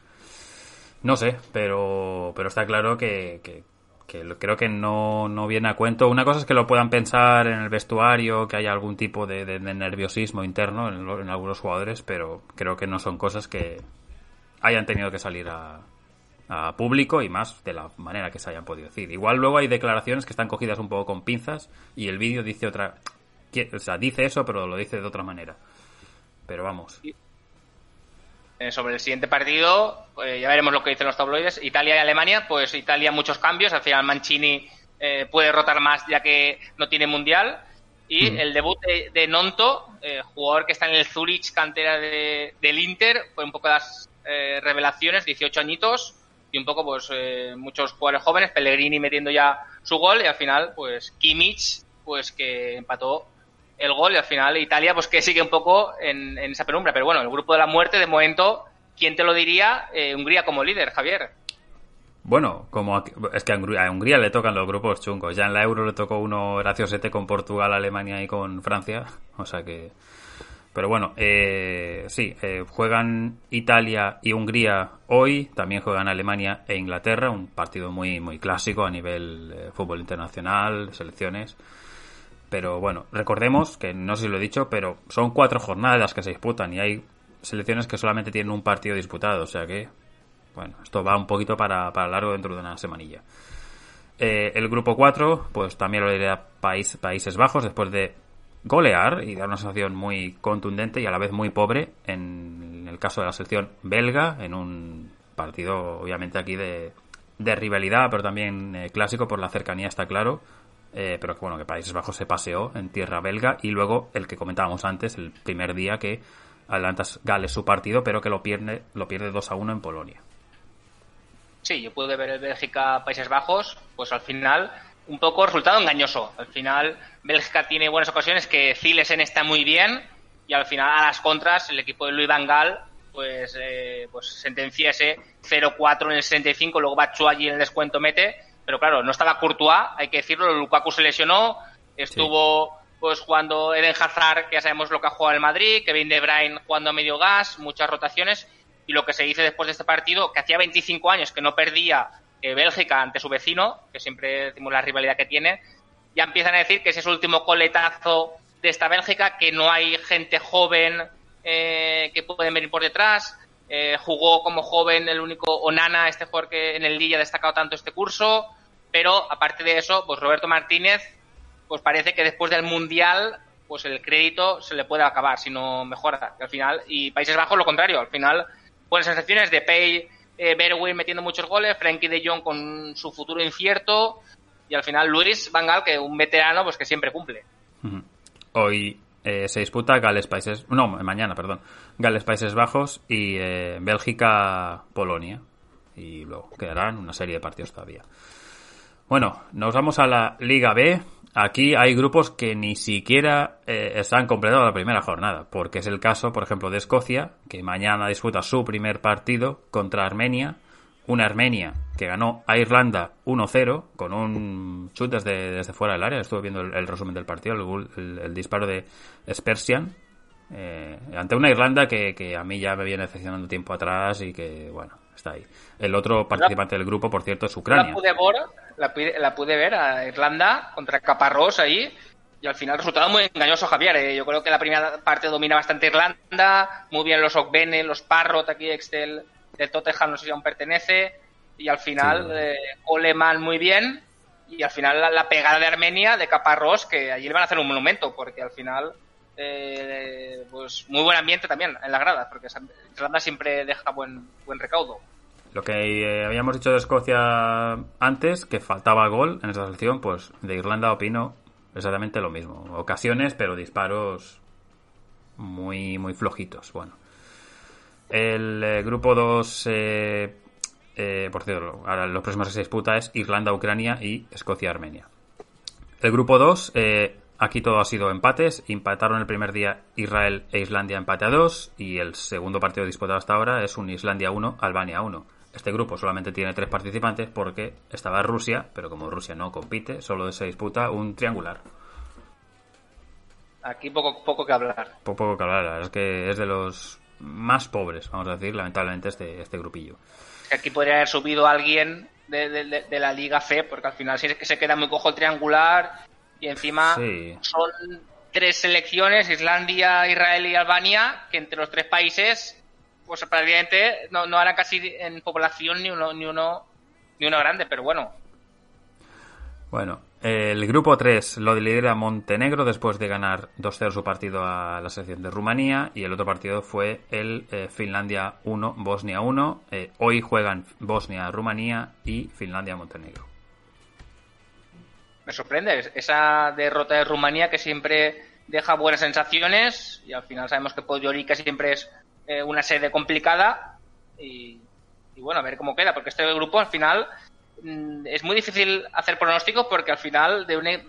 No sé, pero, pero está claro que, creo que no, no, viene a cuento. Una cosa es que lo puedan pensar en el vestuario, que haya algún tipo de, nerviosismo interno en, algunos jugadores, pero creo que no son cosas que hayan tenido que salir a, a público y más de la manera que se hayan podido decir. Igual luego hay declaraciones que están cogidas un poco con pinzas y el vídeo dice otra... O sea, dice eso, pero lo dice de otra manera. Pero vamos. Eh, sobre el siguiente partido, pues ya veremos lo que dicen los tabloides. Italia y Alemania, pues Italia muchos cambios. Al final Mancini eh, puede rotar más ya que no tiene mundial. Y el debut de, Nonto, eh, jugador que está en el Zurich, cantera de, del Inter, fue un poco las revelaciones, 18 añitos. Y un poco, pues, muchos jugadores jóvenes, Pellegrini metiendo ya su gol. Y al final, pues, Kimmich, pues, que empató el gol y al final Italia pues que sigue un poco en, esa penumbra. Pero bueno, el grupo de la muerte de momento, ¿quién te lo diría? Eh, Hungría como líder, Javier. Bueno, como es que a Hungría, le tocan los grupos chungos. Ya en la Euro le tocó uno graciosete con Portugal, Alemania y con Francia. [LAUGHS] O sea que... Pero bueno, eh, sí, eh, juegan Italia y Hungría hoy, también juegan Alemania e Inglaterra, un partido muy, muy clásico a nivel fútbol internacional, selecciones. Pero bueno, recordemos que no sé si lo he dicho, pero son cuatro jornadas las que se disputan y hay selecciones que solamente tienen un partido disputado. O sea que, bueno, esto va un poquito para, para largo dentro de una semanilla. Eh, el grupo 4, pues también lo a País, Países Bajos después de golear y dar una sensación muy contundente y a la vez muy pobre en el caso de la selección belga en un partido obviamente aquí de, de rivalidad pero también eh, clásico por la cercanía está claro eh, pero que bueno, que Países Bajos se paseó en tierra belga y luego el que comentábamos antes, el primer día que adelantas Gales su partido, pero que lo pierde, lo pierde 2 a 1 en Polonia. Sí, yo pude ver el Bélgica-Países Bajos, pues al final un poco resultado engañoso. Al final, Bélgica tiene buenas ocasiones, que Zilesen está muy bien, y al final, a las contras, el equipo de Luis Van Gaal pues, eh, pues sentencia ese 0-4 en el 65, luego Batshuayi en el descuento mete, pero claro, no estaba Courtois, hay que decirlo, Lukaku se lesionó, estuvo pues jugando Eden Hazard, que ya sabemos lo que ha jugado el Madrid, Kevin De Bruyne jugando a medio gas, muchas rotaciones, y lo que se dice después de este partido, que hacía 25 años que no perdía eh, Bélgica ante su vecino, que siempre decimos la rivalidad que tiene, ya empiezan a decir que ese es el último coletazo de esta Bélgica, que no hay gente joven eh, que pueden venir por detrás. Eh, jugó como joven el único Onana, este jugador que en el día ha destacado tanto este curso. Pero aparte de eso, pues Roberto Martínez, pues parece que después del Mundial, pues el crédito se le puede acabar si no mejora. Al final, y Países Bajos lo contrario, al final, buenas sensaciones de Pay, eh, Berwin metiendo muchos goles, Frankie de Jong con su futuro incierto, y al final Luis Van Gaal, que un veterano, pues que siempre cumple. Hoy eh, se disputa Gales Países, no, mañana, perdón, Gales Países Bajos y eh, Bélgica Polonia. Y luego quedarán una serie de partidos todavía. Bueno, nos vamos a la Liga B. Aquí hay grupos que ni siquiera eh, están completados la primera jornada, porque es el caso, por ejemplo, de Escocia, que mañana disputa su primer partido contra Armenia, una Armenia que ganó a Irlanda 1-0 con un chute desde, desde fuera del área. Estuve viendo el, resumen del partido, el, disparo de Spersian. Eh, ante una Irlanda que, a mí ya me viene decepcionando tiempo atrás y que, bueno, está ahí. El otro participante del grupo, por cierto, es Ucrania. La pude, la, pude ver a Irlanda contra Caparrós ahí y al final resultado muy engañoso Javier. Eh. Yo creo que la primera parte domina bastante Irlanda, muy bien los Ogbene, los Parrot aquí Excel de Tottenham no sé si aún pertenece, y al final eh, Oleman muy bien, y al final la, pegada de Armenia, de Caparrós, que allí le van a hacer un monumento, porque al final, eh, pues muy buen ambiente también en las gradas, porque Irlanda siempre deja buen, buen recaudo. Lo que eh, habíamos dicho de Escocia antes, que faltaba gol en esta selección, pues de Irlanda opino exactamente lo mismo. Ocasiones, pero disparos muy, muy flojitos. Bueno, el eh, grupo 2, eh, eh, por cierto, ahora los próximos que se disputa es Irlanda, Ucrania y Escocia, Armenia. El grupo 2, aquí todo ha sido empates. Empataron el primer día Israel e Islandia empate a 2 y el segundo partido disputado hasta ahora es un Islandia 1, Albania 1. Este grupo solamente tiene tres participantes porque estaba Rusia, pero como Rusia no compite, solo se disputa un triangular. Aquí poco, poco que hablar. Poco, poco que hablar, es que es de los más pobres, vamos a decir, lamentablemente, este, este grupillo. Aquí podría haber subido alguien de, la Liga C, porque al final sí es que se queda muy cojo el triangular y encima son tres selecciones, Islandia, Israel y Albania, que entre los tres países, pues prácticamente no, no harán casi en población ni uno, ni uno, ni uno grande, pero bueno. Bueno, el grupo 3 lo lidera Montenegro después de ganar 2-0 su partido a la selección de Rumanía y el otro partido fue el eh, Finlandia 1, Bosnia 1. Eh, hoy juegan Bosnia, Rumanía y Finlandia, Montenegro. Me sorprende esa derrota de Rumanía que siempre deja buenas sensaciones y al final sabemos que Podgorica siempre es eh, una sede complicada y, y bueno, a ver cómo queda porque este grupo al final Mm, es muy difícil hacer pronósticos porque al final de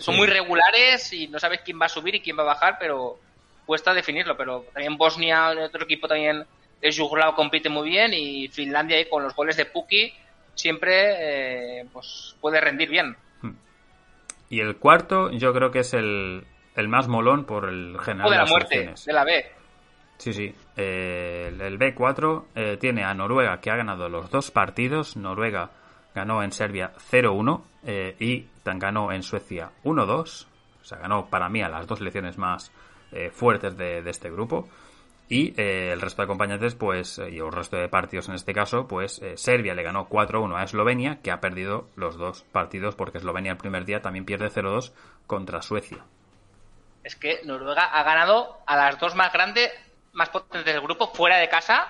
son muy regulares y no sabes quién va a subir y quién va a bajar, pero cuesta definirlo. Pero también Bosnia, otro equipo también es Yugoslavo compite muy bien y Finlandia ahí con los goles de Puki siempre eh, pues puede rendir bien. Y el cuarto yo creo que es el, el más molón por el general de, la muerte, de la B. Sí, sí. Eh, el, B4 eh, tiene a Noruega que ha ganado los dos partidos. Noruega ganó en Serbia 0-1 eh, y ganó en Suecia 1-2. O sea, ganó para mí a las dos selecciones más eh, fuertes de, este grupo. Y eh, el resto de acompañantes, pues, y el resto de partidos en este caso, pues Serbia le ganó 4-1 a Eslovenia, que ha perdido los dos partidos porque Eslovenia el primer día también pierde 0-2 contra Suecia. Es que Noruega ha ganado a las dos más grandes, más potentes del grupo fuera de casa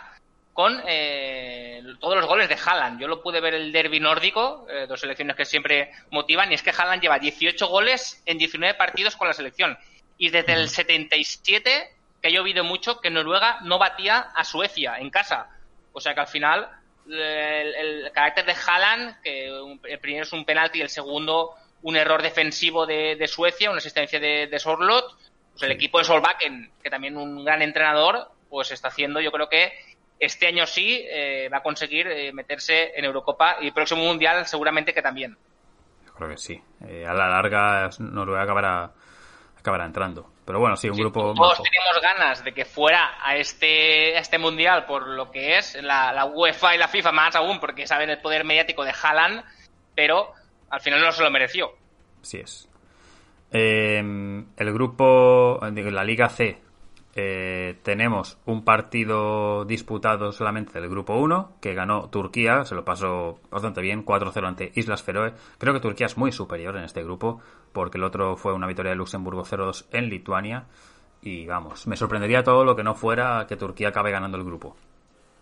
con eh, todos los goles de Haaland. Yo lo pude ver el derby nórdico, eh, dos selecciones que siempre motivan, y es que Haaland lleva 18 goles en 19 partidos con la selección. Y desde el 77, que ha llovido mucho, que Noruega no batía a Suecia en casa. O sea que al final el, carácter de Haaland, que el primero es un penalti y el segundo un error defensivo de, Suecia, una asistencia de, de Sorlot. Pues el equipo de Solbakken, que también un gran entrenador, pues está haciendo, yo creo que este año sí eh, va a conseguir eh, meterse en Eurocopa y el próximo Mundial seguramente que también. Yo creo que sí. Eh, a la larga Noruega acabará, acabará entrando. Pero bueno, sí, un grupo. Todos teníamos ganas de que fuera a este, este mundial por lo que es la, la, UEFA y la FIFA, más aún porque saben el poder mediático de Haaland, pero al final no se lo mereció. Sí es. el grupo, la Liga C, eh, tenemos un partido disputado solamente del grupo 1 que ganó Turquía, se lo pasó bastante bien, 4-0 ante Islas Feroe. Creo que Turquía es muy superior en este grupo porque el otro fue una victoria de Luxemburgo 0-2 en Lituania. Y vamos, me sorprendería todo lo que no fuera que Turquía acabe ganando el grupo.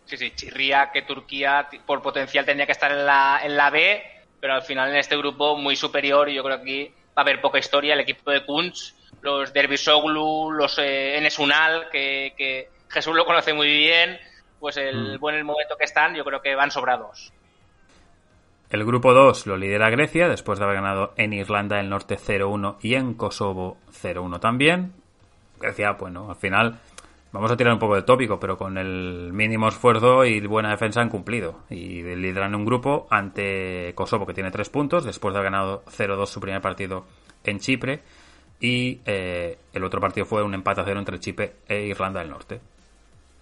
Sí, sí, chirría que Turquía por potencial tendría que estar en la, en la B, pero al final en este grupo muy superior y yo creo que aquí va a haber poca historia. El equipo de Kunz los Derbisoglu, los eh, Enesunal, que, que, Jesús lo conoce muy bien, pues el mm. buen momento que están, yo creo que van sobrados. El grupo 2 lo lidera Grecia, después de haber ganado en Irlanda del Norte 0-1 y en Kosovo 0-1 también. Grecia, bueno, al final vamos a tirar un poco de tópico, pero con el mínimo esfuerzo y buena defensa han cumplido. Y lideran un grupo ante Kosovo, que tiene 3 puntos, después de haber ganado 0-2 su primer partido en Chipre. Y eh, el otro partido fue un empate a cero entre Chipre e Irlanda del Norte.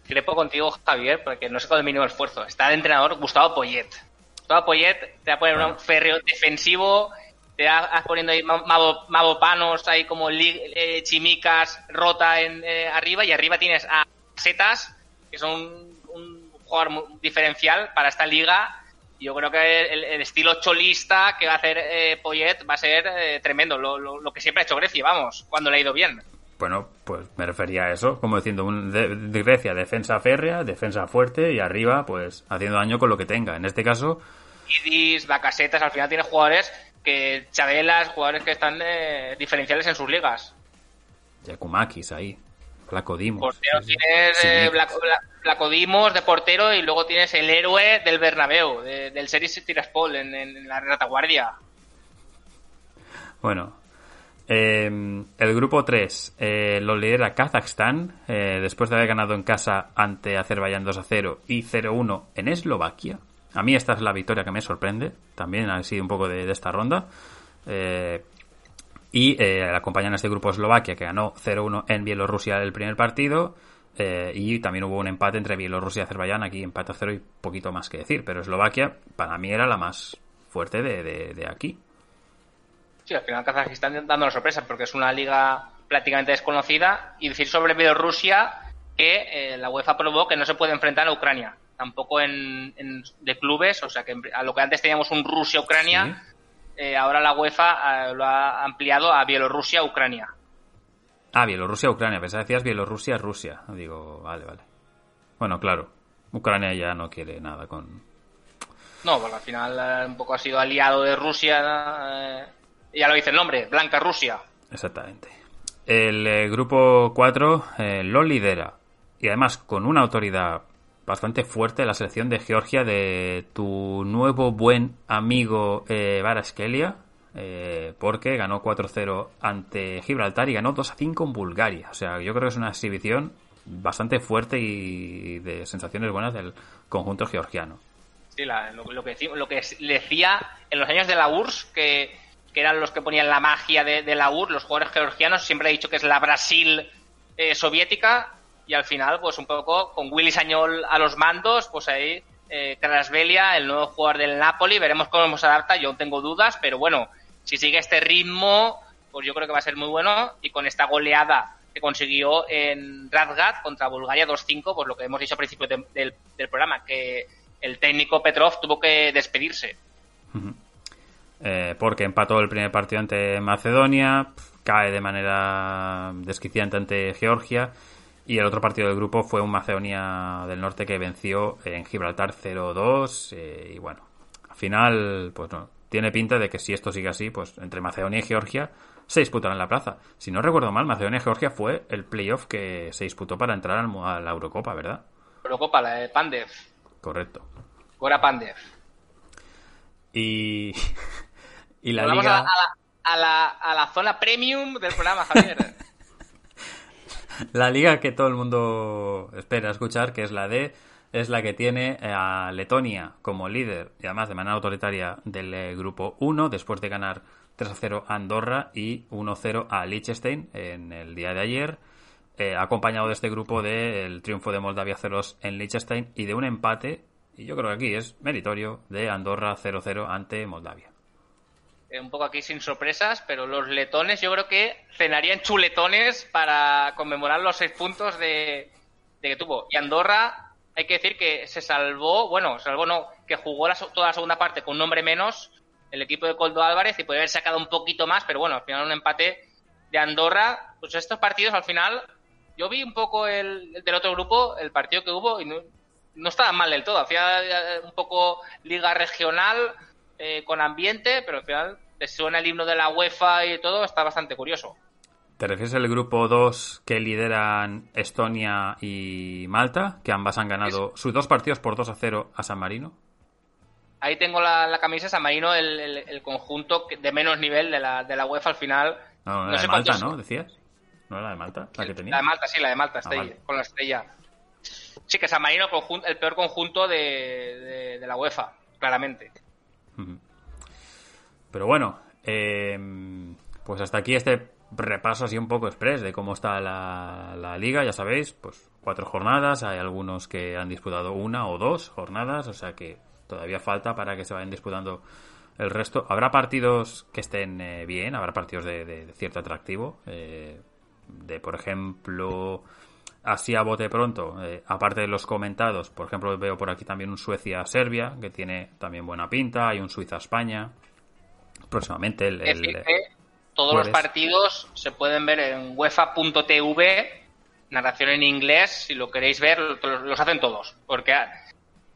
Crepo contigo, Javier, porque no sé con el mínimo esfuerzo. Está el entrenador Gustavo Poyet. Gustavo Poyet te va a poner un férreo defensivo, te va poniendo ahí mabopanos, ahí como eh, chimicas, rota en, eh, arriba, y arriba tienes a Setas, que son un jugador diferencial para esta liga yo creo que el, estilo cholista que va a hacer eh, Poyet va a ser eh, tremendo, lo, que siempre ha hecho Grecia, vamos, cuando le ha ido bien. Bueno, pues me refería a eso, como diciendo, un, de, Grecia defensa férrea, defensa fuerte y arriba, pues haciendo daño con lo que tenga. En este caso... Idis, Bacasetas, al final tiene jugadores que Chabelas, jugadores que están eh, diferenciales en sus ligas. Yakumakis ahí. Placodimos. Portero tienes eh, Placodimos de portero y luego tienes el héroe del Bernabéu, del Series Tiraspol en, en la retaguardia. Bueno, eh, el grupo 3 eh, lo lidera Kazajstán después de haber ganado en casa ante Azerbaiyán 2 a 0 y 0-1 en Eslovaquia. A mí esta es la victoria que me sorprende, también ha sido un poco de, de esta ronda. Y eh, acompañan a este grupo Eslovaquia, que ganó 0-1 en Bielorrusia el primer partido. Eh, y también hubo un empate entre Bielorrusia y Azerbaiyán, aquí empate a cero y poquito más que decir. Pero Eslovaquia, para mí, era la más fuerte de, aquí. Sí, al final Kazajistán dando la sorpresa, porque es una liga prácticamente desconocida. Y decir sobre Bielorrusia que eh, la UEFA probó que no se puede enfrentar a Ucrania, tampoco en, de clubes, o sea que a lo que antes teníamos un Rusia-Ucrania. Eh, ahora la UEFA eh, lo ha ampliado a Bielorrusia-Ucrania. Ah, Bielorrusia-Ucrania. Pensaba que decías Bielorrusia-Rusia. Digo, vale, vale. Bueno, claro. Ucrania ya no quiere nada con... No, porque al final eh, un poco ha sido aliado de Rusia. ya lo dice el nombre, Blanca Rusia. Exactamente. El grupo 4 lo lidera. Y además con una autoridad bastante fuerte la selección de Georgia de tu nuevo buen amigo eh, Varaskelia, eh, porque ganó 4-0 ante Gibraltar y ganó 2-5 en Bulgaria. O sea, yo creo que es una exhibición bastante fuerte y de sensaciones buenas del conjunto georgiano. Sí, lo, que, lo que decía en los años de la URSS, que, eran los que ponían la magia de, la URSS, los jugadores georgianos, siempre he dicho que es la Brasil eh, soviética, y al final, pues un poco con Willy Sañol a los mandos, pues ahí eh, Krasvelia, el nuevo jugador del Napoli, veremos cómo se adapta, yo tengo dudas, pero bueno, si sigue este ritmo, pues yo creo que va a ser muy bueno. Y con esta goleada que consiguió en Radgat contra Bulgaria 2-5, pues lo que hemos dicho al principio del, programa, que el técnico Petrov tuvo que despedirse. Eh, porque empató el primer partido ante Macedonia, cae de manera desquiciante ante Georgia y el otro partido del grupo fue un Macedonia del Norte que venció en Gibraltar 0-2. Eh, y bueno, al final, pues no, tiene pinta de que si esto sigue así, pues entre Macedonia y Georgia se disputarán la plaza. Si no recuerdo mal, Macedonia y Georgia fue el playoff que se disputó para entrar a la Eurocopa, ¿verdad? Eurocopa, la de Pandev. Correcto. Gora Pandev. Y, [LAUGHS] y la Vamos liga... a, la, a, la, a la zona premium del programa, Javier. [LAUGHS] [LAUGHS] La liga que todo el mundo espera escuchar, que es la D, es la que tiene a Letonia como líder y además de manera autoritaria del eh, grupo 1 después de ganar 3 a 0 a Andorra y 1 0 a Liechtenstein en el día de ayer, eh, acompañado de este grupo del triunfo de Moldavia 0 en Liechtenstein y de un empate, y yo creo que aquí es meritorio, de Andorra 0-0 ante Moldavia. Eh, un poco aquí sin sorpresas, pero los letones yo creo que cenarían chuletones para conmemorar los seis puntos de, de que tuvo. Y Andorra, hay que decir que se salvó, bueno, salvó no, que jugó la, toda la segunda parte con un hombre menos, el equipo de Coldo Álvarez, y podría haber sacado un poquito más, pero bueno, al final un empate de Andorra. Pues estos partidos al final, yo vi un poco el, el del otro grupo, el partido que hubo, y no, no estaba mal del todo. Hacía un poco liga regional eh, con ambiente, pero al final te suena el himno de la UEFA y todo, está bastante curioso. ¿Te refieres al grupo 2 que lideran Estonia y Malta, que ambas han ganado sus dos partidos por 2 a 0 a San Marino? Ahí tengo la, la camisa San Marino, el, el, el, conjunto de menos nivel de la, de la UEFA al final. No, no, la de Malta, ¿no? ¿Decías? ¿No era la de Malta? ¿La que tenía? La de Malta, sí, la de Malta, está ah, ahí, vale. con la estrella. Sí, que San Marino el peor conjunto de, de, de la UEFA, claramente. Pero bueno, eh, pues hasta aquí este repaso así un poco express de cómo está la, liga, ya sabéis, pues cuatro jornadas, hay algunos que han disputado una o dos jornadas, o sea que todavía falta para que se vayan disputando el resto. Habrá partidos que estén eh, bien, habrá partidos de cierto atractivo, eh, de por ejemplo así a bote pronto, eh, aparte de los comentados, por ejemplo, veo por aquí también un Suecia-Serbia, que tiene también buena pinta, hay un Suiza-España. Próximamente el. el que todos los partidos se pueden ver en UEFA.tv, narración en inglés, si lo queréis ver, los hacen todos. Porque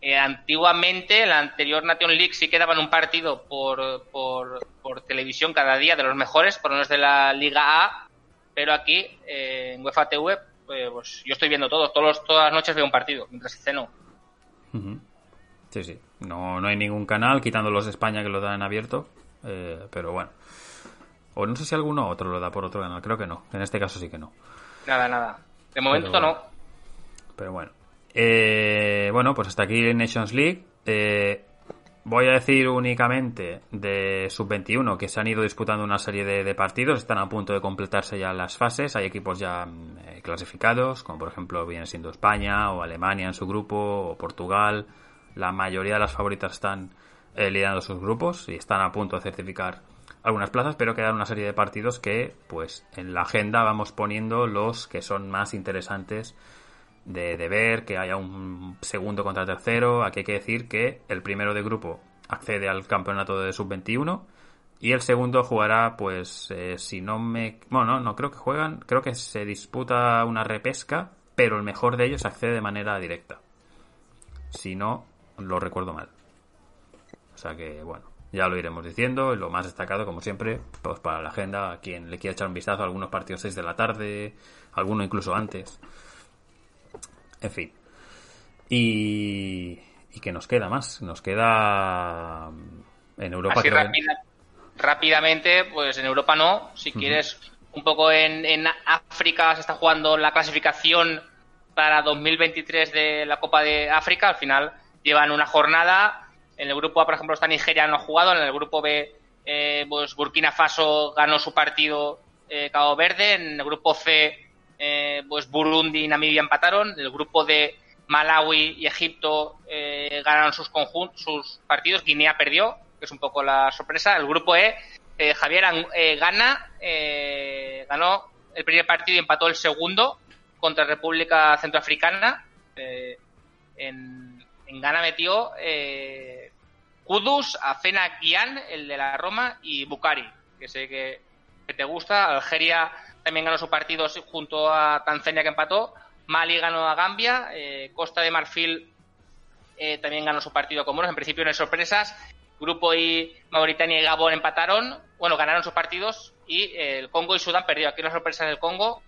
eh, antiguamente, en la anterior Nation League, sí que daban un partido por, por, por televisión cada día de los mejores, por los de la Liga A, pero aquí eh, en UEFA TV pues yo estoy viendo todo, todos, todas las noches veo un partido mientras ceno. Uh -huh. Sí, sí. No, no hay ningún canal, quitando los de España que lo dan en abierto. Eh, pero bueno. O no sé si alguno otro lo da por otro canal, creo que no. En este caso sí que no. Nada, nada. De momento pero, no. Pero bueno. Eh, bueno, pues hasta aquí Nations League. Eh, Voy a decir únicamente de sub-21 que se han ido disputando una serie de, partidos, están a punto de completarse ya las fases, hay equipos ya eh, clasificados, como por ejemplo viene siendo España o Alemania en su grupo o Portugal, la mayoría de las favoritas están eh, liderando sus grupos y están a punto de certificar algunas plazas, pero quedan una serie de partidos que pues en la agenda vamos poniendo los que son más interesantes de, ver que haya un segundo contra tercero. Aquí hay que decir que el primero de grupo accede al campeonato de sub-21 y el segundo jugará, pues, eh, si no me... Bueno, no, no creo que juegan, creo que se disputa una repesca, pero el mejor de ellos accede de manera directa. Si no, lo recuerdo mal. O sea que, bueno, ya lo iremos diciendo. Lo más destacado, como siempre, pues para la agenda, a quien le quiera echar un vistazo a algunos partidos 6 de la tarde, alguno incluso antes. En fin. Y, y que nos queda más. Nos queda en Europa. Así rápida, rápidamente, pues en Europa no. Si uh -huh. quieres, un poco en, en, África se está jugando la clasificación para 2023 de la Copa de África. Al final llevan una jornada. En el grupo A, por ejemplo, está Nigeria, no ha jugado. En el grupo B, eh, pues Burkina Faso ganó su partido eh, Cabo Verde. En el grupo C, eh, pues Burundi y Namibia empataron. El grupo de Malawi y Egipto eh, ganaron sus, sus partidos. Guinea perdió, que es un poco la sorpresa. El grupo E, eh, Javier gana, ganó el primer partido y empató el segundo contra República Centroafricana. en, Ghana metió Kudus, Afena Guián, el de la Roma, y Bukari, que sé que, que te gusta. Algeria también ganó su partido junto a Tanzania que empató. Mali ganó a Gambia. Eh, Costa de Marfil eh, también ganó su partido con buenos. En principio no hay sorpresas. Grupo I, Mauritania y Gabón empataron. Bueno, ganaron sus partidos. Y eh, el Congo y Sudán perdió. Aquí una sorpresa del Congo.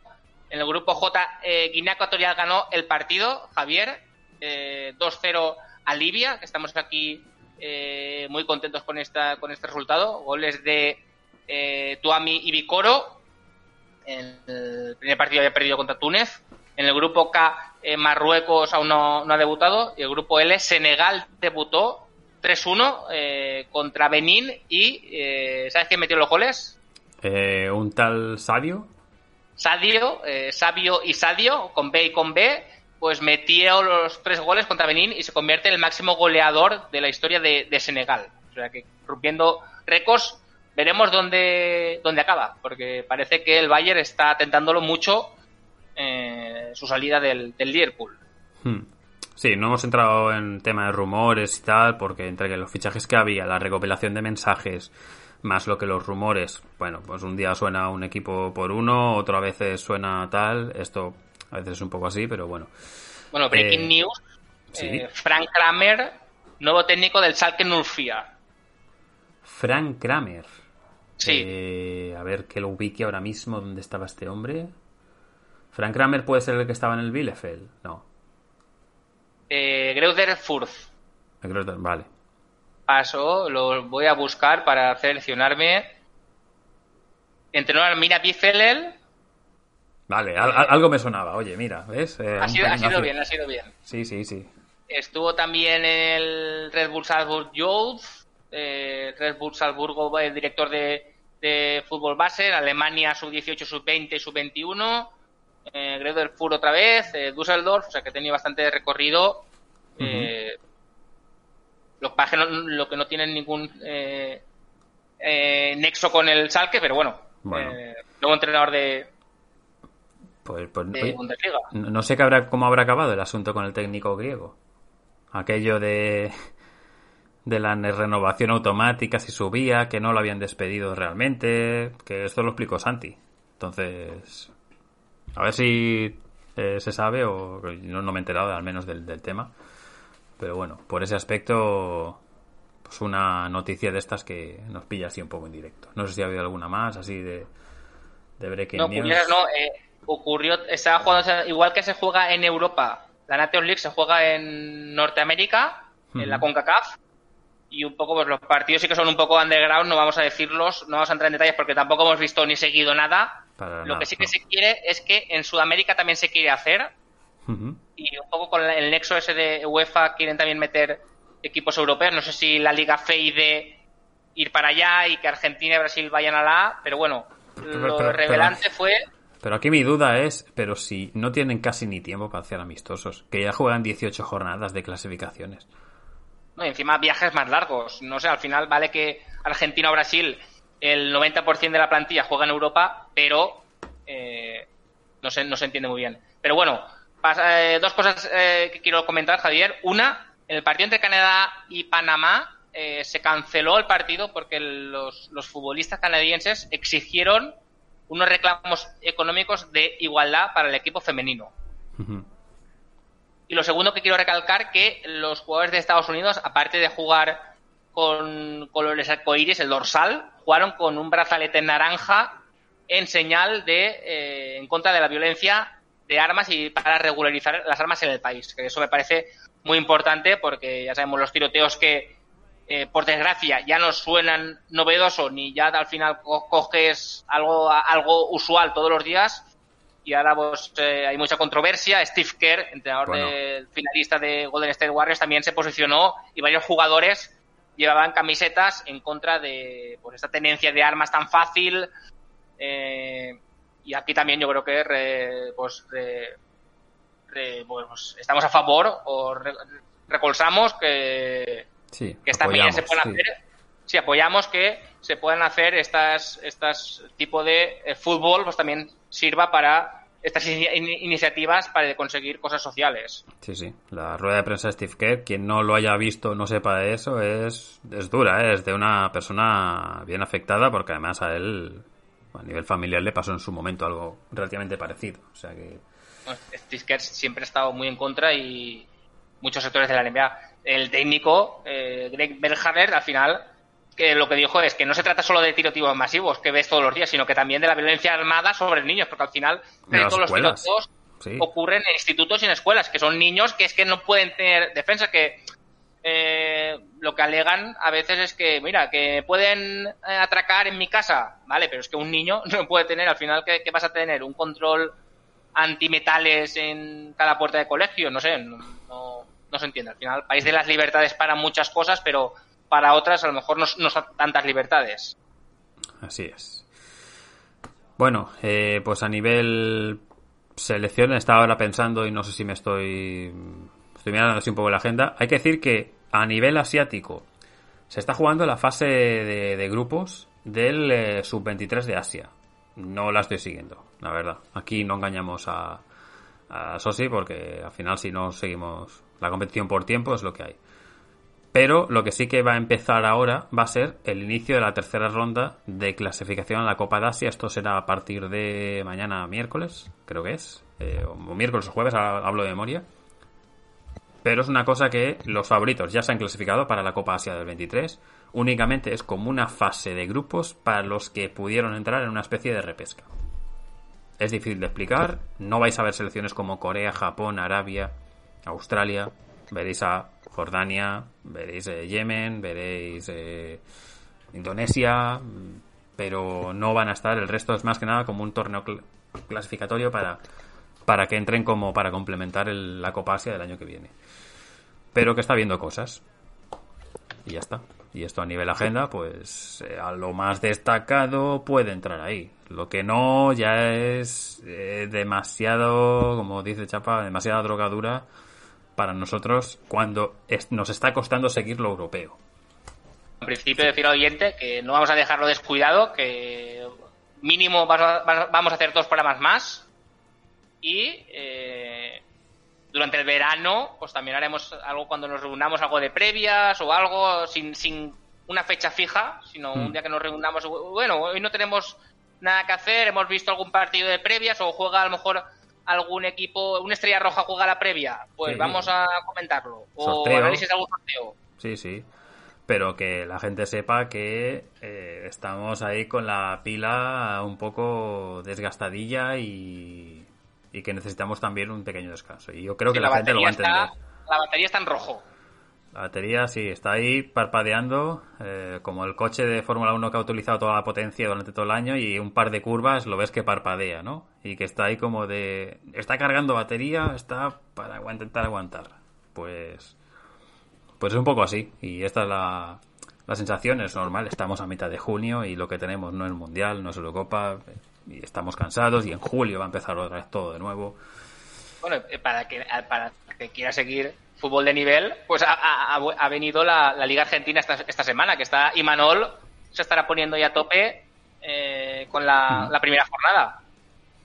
En el grupo J, Guinea Ecuatorial ganó el partido, Javier. 2-0 alivia, que estamos aquí muy contentos con, esta, con este resultado. Goles de Tuami y Vicoro. En el primer partido había perdido contra Túnez. En el grupo K, eh, Marruecos aún no, no, ha debutado. Y el grupo L, Senegal debutó 3-1 eh, contra Benín. Y eh, ¿sabes quién metió los goles? Eh, un tal Sadio. Sadio, Sabio y Sadio, con B y con B pues metió los tres goles contra Benín y se convierte en el máximo goleador de la historia de, de Senegal. O sea que rompiendo récords, veremos dónde, dónde acaba, porque parece que el Bayern está tentándolo mucho eh, su salida del, del Liverpool. Hmm. Sí, no hemos entrado en tema de rumores y tal, porque entre los fichajes que había, la recopilación de mensajes, más lo que los rumores, bueno, pues un día suena un equipo por uno, otro a veces suena tal, esto a veces es un poco así, pero bueno. Bueno, breaking eh, news. ¿sí? Eh, Frank Kramer, nuevo técnico del Schalke Nurfia. Frank Kramer. Sí. Eh, a ver que lo ubique ahora mismo dónde estaba este hombre. Frank Kramer puede ser el que estaba en el Bielefeld, no. Eh, Greuder Furth. Vale. Paso, lo voy a buscar para seleccionarme. Entrenó al Mina Bielefeld Vale, al, algo me sonaba. Oye, mira, ¿ves? Eh, ha, sido, ha sido bien, ha sido bien. Sí, sí, sí. Estuvo también el Red Bull Salzburg Youth, eh, Red Bull Salzburgo, el director de, de fútbol base, Alemania sub-18, sub-20 sub-21, eh, Greder Fur otra vez, eh, Düsseldorf, o sea que tenía bastante recorrido. Uh -huh. eh, lo, que no, lo que no tienen ningún eh, nexo con el Salque, pero bueno, bueno. nuevo entrenador de, pues, pues oye, no sé qué habrá, cómo habrá acabado el asunto con el técnico griego. Aquello de, de la renovación automática, si subía, que no lo habían despedido realmente, que esto lo explicó Santi. Entonces, a ver si eh, se sabe o no, no, me he enterado al menos del, del, tema. Pero bueno, por ese aspecto, pues una noticia de estas que nos pilla así un poco en directo. No sé si ha habido alguna más así de, de breaking no, news. No, eh, ocurrió, estaba jugando, igual que se juega en Europa, la Nations League se juega en Norteamérica, uh -huh. en la CONCACAF, y un poco pues los partidos sí que son un poco underground, no vamos a decirlos, no vamos a entrar en detalles porque tampoco hemos visto ni seguido nada. Para Lo nada, que sí que no. se quiere es que en Sudamérica también se quiere hacer, uh -huh. y un poco con el nexo ese de UEFA quieren también meter equipos europeos, no sé si la Liga FEIDE ir para allá y que Argentina y Brasil vayan a la A, pero bueno, Pero- lo pero- revelante pero- fue Pero aquí mi duda es, pero si no tienen casi ni tiempo para hacer amistosos, que ya juegan 18 jornadas de clasificaciones. No, y encima viajes más largos. No sé, al final vale que Argentina o Brasil el 90% de la plantilla juega en Europa, pero eh, no, se, no se entiende muy bien. Pero bueno, pasa, eh, dos cosas eh, que quiero comentar, Javier. Una, en el partido entre Canadá y Panamá eh, se canceló el partido porque los, los futbolistas canadienses exigieron unos reclamos económicos de igualdad para el equipo femenino. Uh. Y lo segundo que quiero recalcar que los jugadores de Estados Unidos, aparte de jugar con colores arcoíris, el dorsal, jugaron con un brazalete naranja en señal de eh, en contra de la violencia de armas y para regularizar las armas en el país. Que eso me parece muy importante porque ya sabemos los tiroteos que eh, por desgracia ya no suenan novedoso ni ya al final co coges algo algo usual todos los días y ahora pues eh, hay mucha controversia. Steve Kerr, entrenador bueno. del finalista de Golden State Warriors, también se posicionó y varios jugadores llevaban camisetas en contra de pues esta tenencia de armas tan fácil. Eh, y aquí también yo creo que re, pues, re, re, pues, estamos a favor o recolsamos que, sí, que estas medidas se pueden sí. hacer. Sí, apoyamos que se puedan hacer estas, estas tipo de eh, fútbol, pues también sirva para estas in iniciativas para conseguir cosas sociales. Sí, sí. La rueda de prensa de Steve Kerr, quien no lo haya visto, no sepa de eso, es, es dura, ¿eh? es de una persona bien afectada porque además a él, a nivel familiar, le pasó en su momento algo relativamente parecido. O sea que... Steve Kerr siempre ha estado muy en contra y muchos sectores de la NBA. El técnico, eh, Greg Berhalter, al final que lo que dijo es que no se trata solo de tiroteos masivos que ves todos los días, sino que también de la violencia armada sobre niños, porque al final de todos los tiroteos sí. ocurren en institutos y en escuelas, que son niños que es que no pueden tener defensa, que eh, lo que alegan a veces es que, mira, que pueden eh, atracar en mi casa, ¿vale? Pero es que un niño [LAUGHS] no puede tener, al final, ¿qué, vas a tener? ¿Un control antimetales en cada puerta de colegio? No sé, no, no, se entiende. Al final, país de las libertades para muchas cosas, pero para otras a lo mejor no, no son tantas libertades. Así es. Bueno, eh, pues a nivel selección estaba ahora pensando y no sé si me estoy estoy mirando así un poco la agenda. Hay que decir que a nivel asiático se está jugando la fase de, grupos del eh, sub-23 de Asia. No la estoy siguiendo, la verdad. Aquí no engañamos a, a Sosi porque al final si no seguimos la competición por tiempo es lo que hay. Pero lo que sí que va a empezar ahora va a ser el inicio de la tercera ronda de clasificación a la Copa de Asia. Esto será a partir de mañana miércoles, creo que es. Eh, o miércoles o jueves, hablo de memoria. Pero es una cosa que los favoritos ya se han clasificado para la Copa Asia del 23. Únicamente es como una fase de grupos para los que pudieron entrar en una especie de repesca. Es difícil de explicar. No vais a ver selecciones como Corea, Japón, Arabia, Australia. Veréis a Jordania, veréis eh, Yemen, veréis eh, Indonesia, pero no van a estar. El resto es más que nada como un torneo clasificatorio para, para que entren como para complementar la Copa Asia del año que viene pero que está viendo cosas. Y ya está. Y esto a nivel agenda, pues eh, a lo más destacado puede entrar ahí. Lo que no ya es eh, demasiado, como dice Chapa, demasiada drogadura para nosotros cuando nos está costando seguir lo europeo. En principio decir al oyente que no vamos a dejarlo descuidado, que mínimo vamos a hacer dos programas más y eh, durante el verano, pues también haremos algo cuando nos reunamos, algo de previas o algo sin, sin una fecha fija, sino un hmm. día que nos reunamos. Bueno, hoy no tenemos nada que hacer, hemos visto algún partido de previas o juega a lo mejor algún equipo, una estrella roja juega la previa, pues vamos a comentarlo. O análisis de algún sorteo. Sí, sí. Pero que la gente sepa que eh, estamos ahí con la pila un poco desgastadilla y y que necesitamos también un pequeño descanso. Y yo creo que la, gente lo va a entender. la batería está en rojo. La batería sí, está ahí parpadeando, eh, como el coche de Fórmula 1 que ha utilizado toda la potencia durante todo el año y un par de curvas lo ves que parpadea, ¿no? Y que está ahí como de... Está cargando batería, está para intentar aguantar. Pues... Pues es un poco así. Y esta es la, sensación, es normal. Estamos a mitad de junio y lo que tenemos no es Mundial, no es Eurocopa y estamos cansados y en julio va a empezar otra vez todo de nuevo. Bueno, eh, para que, para que quiera seguir fútbol de nivel, pues ha, ha, venido la, Liga Argentina esta, esta, semana, que está Imanol se estará poniendo ya a tope eh, con la, primera jornada.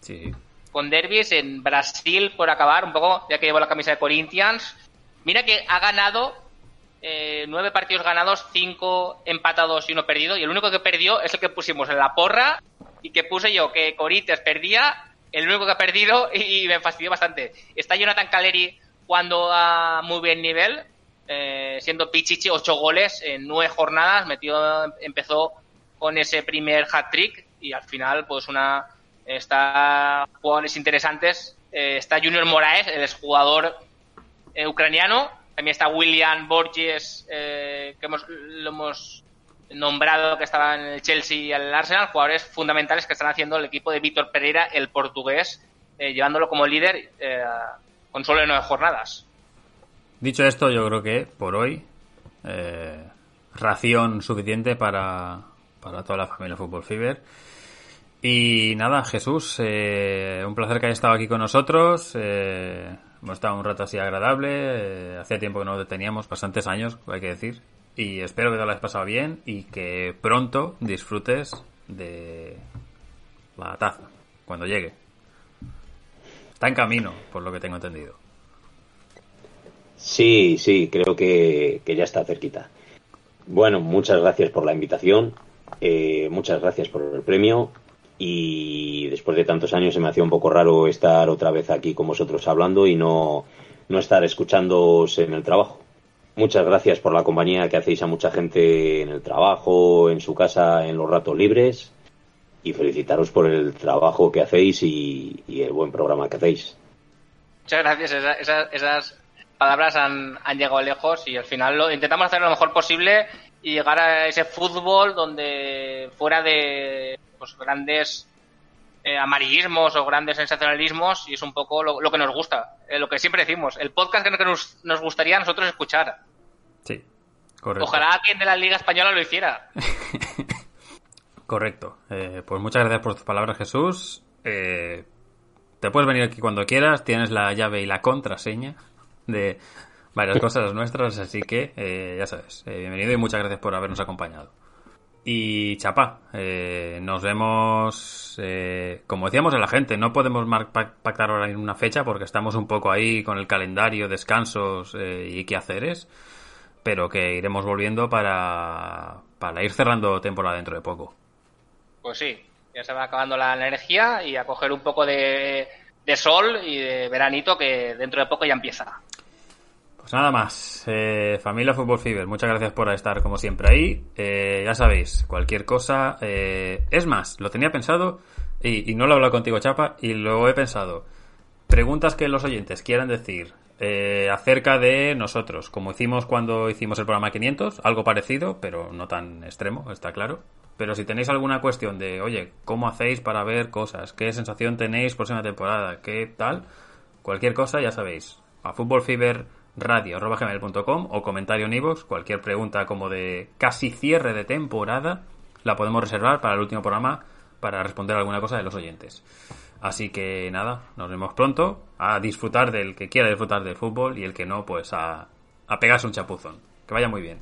Sí. Con derbis en Brasil por acabar, un poco, ya que llevo la camisa de Corinthians. Mira que ha ganado eh, nueve partidos ganados, cinco empatados y uno perdido. Y el único que perdió es el que pusimos en la porra y que puse yo que Corinthians perdía, el único que ha perdido y me fastidió bastante. Está Jonathan Caleri cuando a muy buen nivel, eh, siendo Pichichi, ocho goles en nueve jornadas, metió, empezó con ese primer hat-trick y al final pues una está jugadores interesantes. Eh, está Junior Moraes, el exjugador eh, ucraniano. También está William Borges, que hemos, lo hemos nombrado que estaba en el Chelsea y el Arsenal, jugadores fundamentales que están haciendo el equipo de Víctor Pereira, el portugués, eh, llevándolo como líder eh, con solo nueve jornadas. Dicho esto, yo creo que por hoy eh, ración suficiente para, para toda la familia Fútbol Fever. Y nada, Jesús, un placer que hayas estado aquí con nosotros. hemos estado un rato así agradable. hacía tiempo que no teníamos, bastantes años, hay que decir. Y espero que te lo hayas pasado bien y que pronto disfrutes de la taza cuando llegue. Está en camino, por lo que tengo entendido. Sí, sí, creo que, ya está cerquita. Bueno, muchas gracias por la invitación, eh, muchas gracias por el premio y después de tantos años se me hacía un poco raro estar otra vez aquí con vosotros hablando y no, no estar escuchándoos en el trabajo. Muchas gracias por la compañía que hacéis a mucha gente en el trabajo, en su casa, en los ratos libres. Y felicitaros por el trabajo que hacéis y, el buen programa que hacéis. Muchas gracias. esas palabras han, han llegado lejos y al final lo, intentamos hacer lo mejor posible y llegar a ese fútbol donde fuera de pues, grandes eh, amarillismos o grandes sensacionalismos y es un poco lo, lo que nos gusta, eh, lo que siempre decimos, el podcast que nos, nos gustaría a nosotros escuchar. Sí, correcto. Ojalá alguien de la Liga Española lo hiciera. [LAUGHS] correcto. Eh, pues muchas gracias por tus palabras, Jesús. Eh, te puedes venir aquí cuando quieras, tienes la llave y la contraseña de varias cosas nuestras, así que eh, ya sabes, eh, bienvenido y muchas gracias por habernos acompañado. Y chapa, eh, nos vemos, eh, como decíamos a la gente, no podemos pactar ahora en una fecha porque estamos un poco ahí con el calendario, descansos y quehaceres, pero que iremos volviendo para, para ir cerrando temporada dentro de poco. Pues sí, ya se va acabando la energía y a coger un poco de, de sol y de veranito que dentro de poco ya empieza. Pues nada más, eh, familia Fútbol Fever, muchas gracias por estar como siempre ahí. Eh, ya sabéis, cualquier cosa. eh, es más, lo tenía pensado y, y no lo he hablado contigo, Chapa, y lo he pensado. Preguntas que los oyentes quieran decir eh, acerca de nosotros, como hicimos cuando hicimos el programa 500, algo parecido, pero no tan extremo, está claro. Pero si tenéis alguna cuestión de, oye, ¿cómo hacéis para ver cosas? ¿Qué sensación tenéis próxima temporada? ¿Qué tal? Cualquier cosa, ya sabéis. A footballfeverradio.com o comentario en cualquier pregunta como de casi cierre de temporada, la podemos reservar para el último programa para responder alguna cosa de los oyentes. Así que nada, nos vemos pronto. A disfrutar del que quiera disfrutar del fútbol y el que no, pues a, a pegarse un chapuzón. Que vaya muy bien.